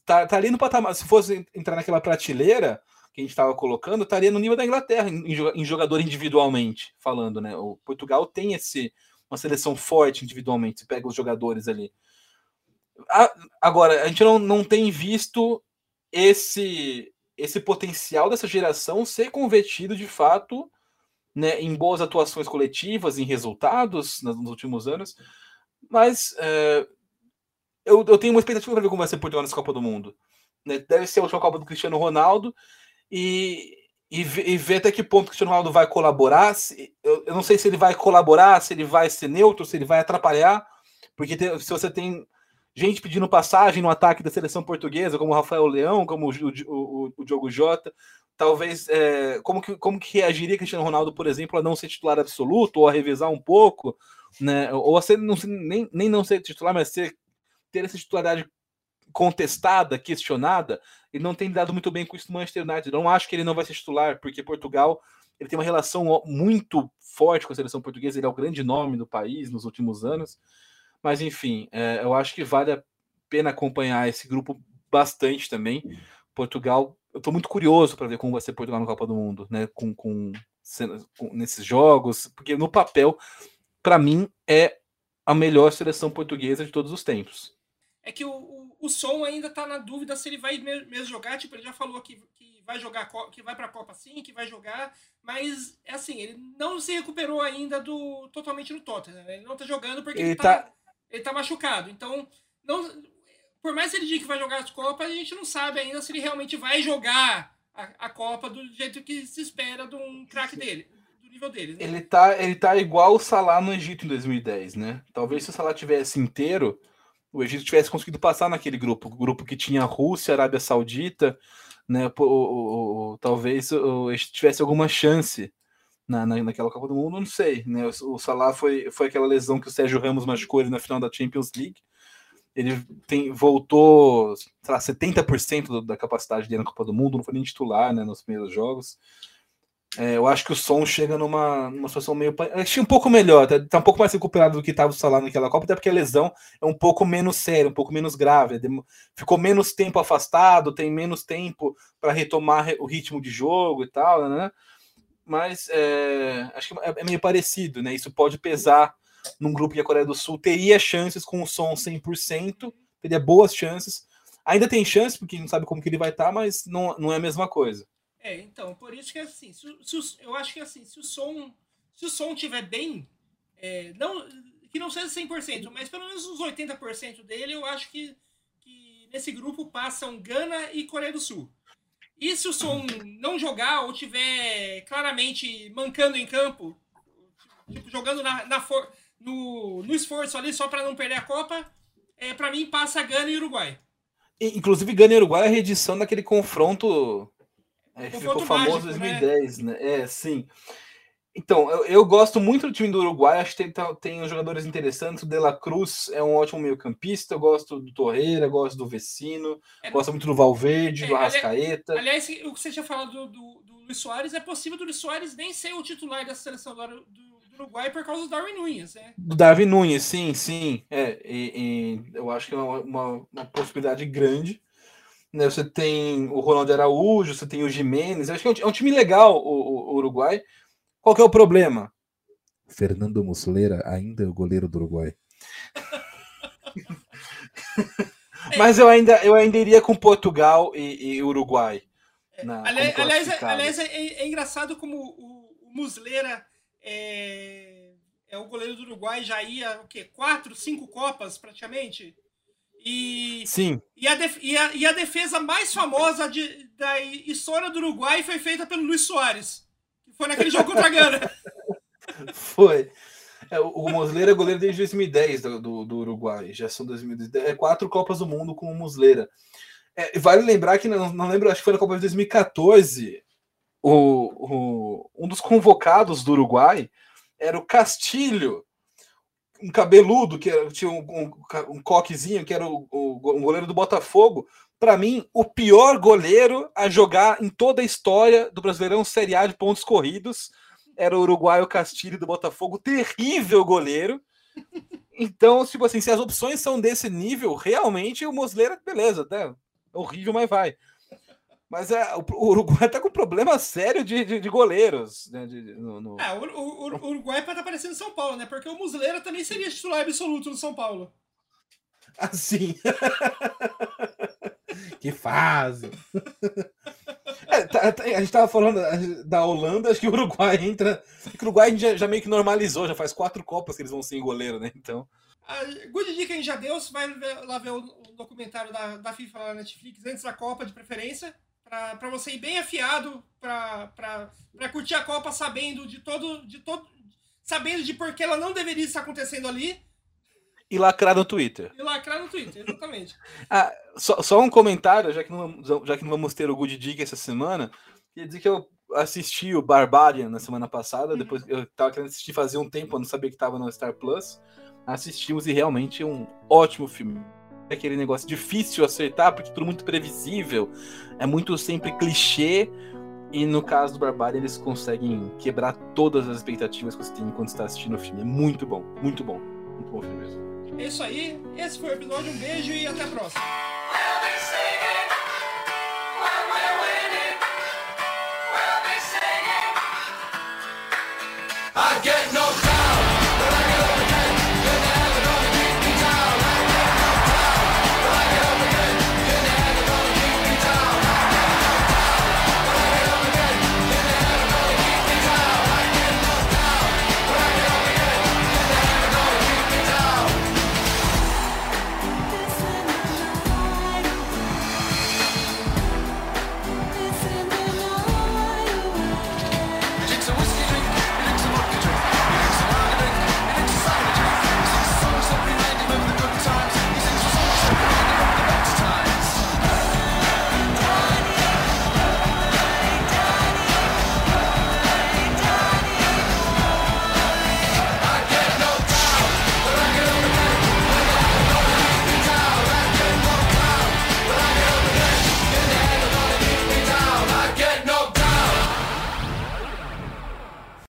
tá, tá ali no patamar. Se fosse entrar naquela prateleira que a gente estava colocando, estaria no nível da Inglaterra, em, em jogador individualmente falando. Né? O Portugal tem esse, uma seleção forte individualmente, se pega os jogadores ali. Agora, a gente não, não tem visto esse esse potencial dessa geração ser convertido de fato né, em boas atuações coletivas, em resultados nos últimos anos. Mas é, eu, eu tenho uma expectativa para ver como vai ser Portugal nessa Copa do Mundo. Né? Deve ser a última Copa do Cristiano Ronaldo e, e, e ver até que ponto o Cristiano Ronaldo vai colaborar. Se, eu, eu, não sei se ele vai colaborar, se ele vai ser neutro, se ele vai atrapalhar, porque tem, se você tem gente pedindo passagem no ataque da seleção portuguesa, como o Rafael Leão, como o, o, o Diogo Jota, talvez é, como, que, como que reagiria Cristiano Ronaldo, por exemplo, a não ser titular absoluto, ou a revezar um pouco, né? Ou a ser, não, nem, nem não ser titular, mas ser, ter essa titularidade contestada, questionada, ele não tem lidado muito bem com isso no Manchester United. não acho que ele não vai ser titular, porque Portugal ele tem uma relação muito forte com a seleção portuguesa, ele é o grande nome do país nos últimos anos. Mas enfim, é, eu acho que vale a pena acompanhar esse grupo bastante também. Portugal, eu estou muito curioso para ver como vai ser Portugal na Copa do Mundo, né? Com, com, com nesses jogos, porque no papel, para mim, é a melhor seleção portuguesa de todos os tempos é que o, o, som ainda tá na dúvida se ele vai mesmo jogar. Tipo, ele já falou que, que vai jogar, que vai pra Copa sim, que vai jogar, mas é assim, ele não se recuperou ainda do totalmente no Tottenham. Né? Ele não tá jogando porque ele, ele tá, tá, ele tá machucado. Então, não, por mais que ele diga que vai jogar as Copas, a gente não sabe ainda se ele realmente vai jogar a, a Copa do jeito que se espera de um craque dele. nível deles. Né? Ele, tá, ele tá igual o Salah no Egito em 2010, né? Talvez se o Salah tivesse inteiro, o Egito tivesse conseguido passar naquele grupo, o grupo que tinha Rússia, Arábia Saudita, né? Talvez o Egito tivesse alguma chance na, na, naquela Copa do Mundo, não sei, né? O, o Salah foi, foi aquela lesão que o Sérgio Ramos machucou ele na final da Champions League. Ele tem, voltou, sei lá, 70% da capacidade dele na Copa do Mundo, não foi nem titular né, nos primeiros jogos. É, eu acho que o som chega numa, numa situação meio. Achei um pouco melhor, tá, tá um pouco mais recuperado do que estava o Salah naquela Copa, até porque a lesão é um pouco menos séria, um pouco menos grave. Ficou menos tempo afastado, tem menos tempo para retomar o ritmo de jogo e tal, né? Mas é, acho que é, é meio parecido, né? Isso pode pesar num grupo que a Coreia do Sul teria chances com o som 100%, teria boas chances. Ainda tem chance, porque não sabe como que ele vai estar, tá, mas não, não é a mesma coisa. É, então, por isso que assim, se, se, eu acho que assim, se o som se o som tiver bem, é, não, que não seja 100%, mas pelo menos uns 80% dele, eu acho que, que nesse grupo passam Gana e Coreia do Sul. E se o som não jogar ou tiver claramente mancando em campo, tipo, jogando na, na for, no, no esforço ali só para não perder a Copa, é, para mim passa Gana e Uruguai. Inclusive, Gana e Uruguai é a reedição daquele confronto é, ficou famoso em 2010, né? né? É, sim. Então, eu, eu, gosto muito do time do Uruguai, acho que tem, tá, tem jogadores interessantes. O De La Cruz é um ótimo meio-campista. Eu gosto do Torreira, gosto do Vecino, é, gosto muito do Valverde, é, do Arrascaeta. Aliás, o que você tinha falado do, do, do, Luiz Soares, é possível do Luiz Soares nem ser o titular da seleção do, do, Uruguai por causa do Darwin Nunes, né? Do Darwin Nunes, sim, sim. É, e, e eu acho que é uma, uma, uma possibilidade grande. Né, você tem o Ronaldo Araújo, você tem o Jimenez. Acho que é um, é time legal o, o, Uruguai. Qual que é o problema? Fernando Muslera ainda é o goleiro do Uruguai. (laughs) Mas eu ainda, eu ainda iria com Portugal e, e Uruguai. Na, aliás, aliás, é, aliás é, é, engraçado como o, o Muslera é, é, o goleiro do Uruguai, já ia o quê? Quatro, cinco Copas praticamente? E, Sim. E a, def, e, a, e a defesa mais famosa de, da história do Uruguai foi feita pelo Luiz Soares. Que foi naquele jogo contra a Gana. (laughs) Foi. É, o Mosleira é goleiro desde 2010 do, do, do, Uruguai. Já são 2010. É quatro Copas do Mundo com o Mosleira. É, vale lembrar que, não, não lembro, acho que foi na Copa de 2014. O, o, um dos convocados do Uruguai era o Castilho, um cabeludo, que era, tinha um, um, um coquezinho, que era o, o, goleiro do Botafogo. Para mim, o pior goleiro a jogar em toda a história do Brasileirão Série A de pontos corridos era o uruguaio Castilho do Botafogo, terrível goleiro. Então, tipo assim, se as opções são desse nível, realmente o Mosleira, beleza, tá? horrível, mas vai. Mas é, o Uruguai tá com problema sério de, de, de goleiros. Né, de, no, no... É, o, o, o Uruguai tá parecendo São Paulo, né? Porque o Muslera também seria titular absoluto no São Paulo. Assim. (laughs) que fase. É, tá, tá, a gente tava falando da Holanda, acho que o Uruguai entra. o Uruguai já, já, meio que normalizou, já faz quatro Copas que eles vão sem goleiro, né? Então. A good dica a gente já deu, você vai lá ver o documentário da, da FIFA na Netflix antes da Copa, de preferência para você ir bem afiado para curtir a Copa sabendo de todo, de todo. Sabendo de por que ela não deveria estar acontecendo ali. E lacrar no Twitter. E lacrar no Twitter, exatamente. (laughs) ah, só, só um comentário, já que, não, já que não vamos ter o Good Dick essa semana. Queria dizer que eu assisti o Barbarian na semana passada. Uhum. Depois eu tava querendo assistir fazia um tempo, eu não sabia que estava no Star Plus. Assistimos e realmente é um ótimo filme aquele negócio difícil acertar, porque tudo muito previsível, é muito sempre clichê. E no caso do Barbário, eles conseguem quebrar todas as expectativas que você tem enquanto está assistindo o filme. É muito bom, muito bom. Muito bom filme mesmo. É isso aí, esse foi o episódio. Um beijo e até a próxima. I get no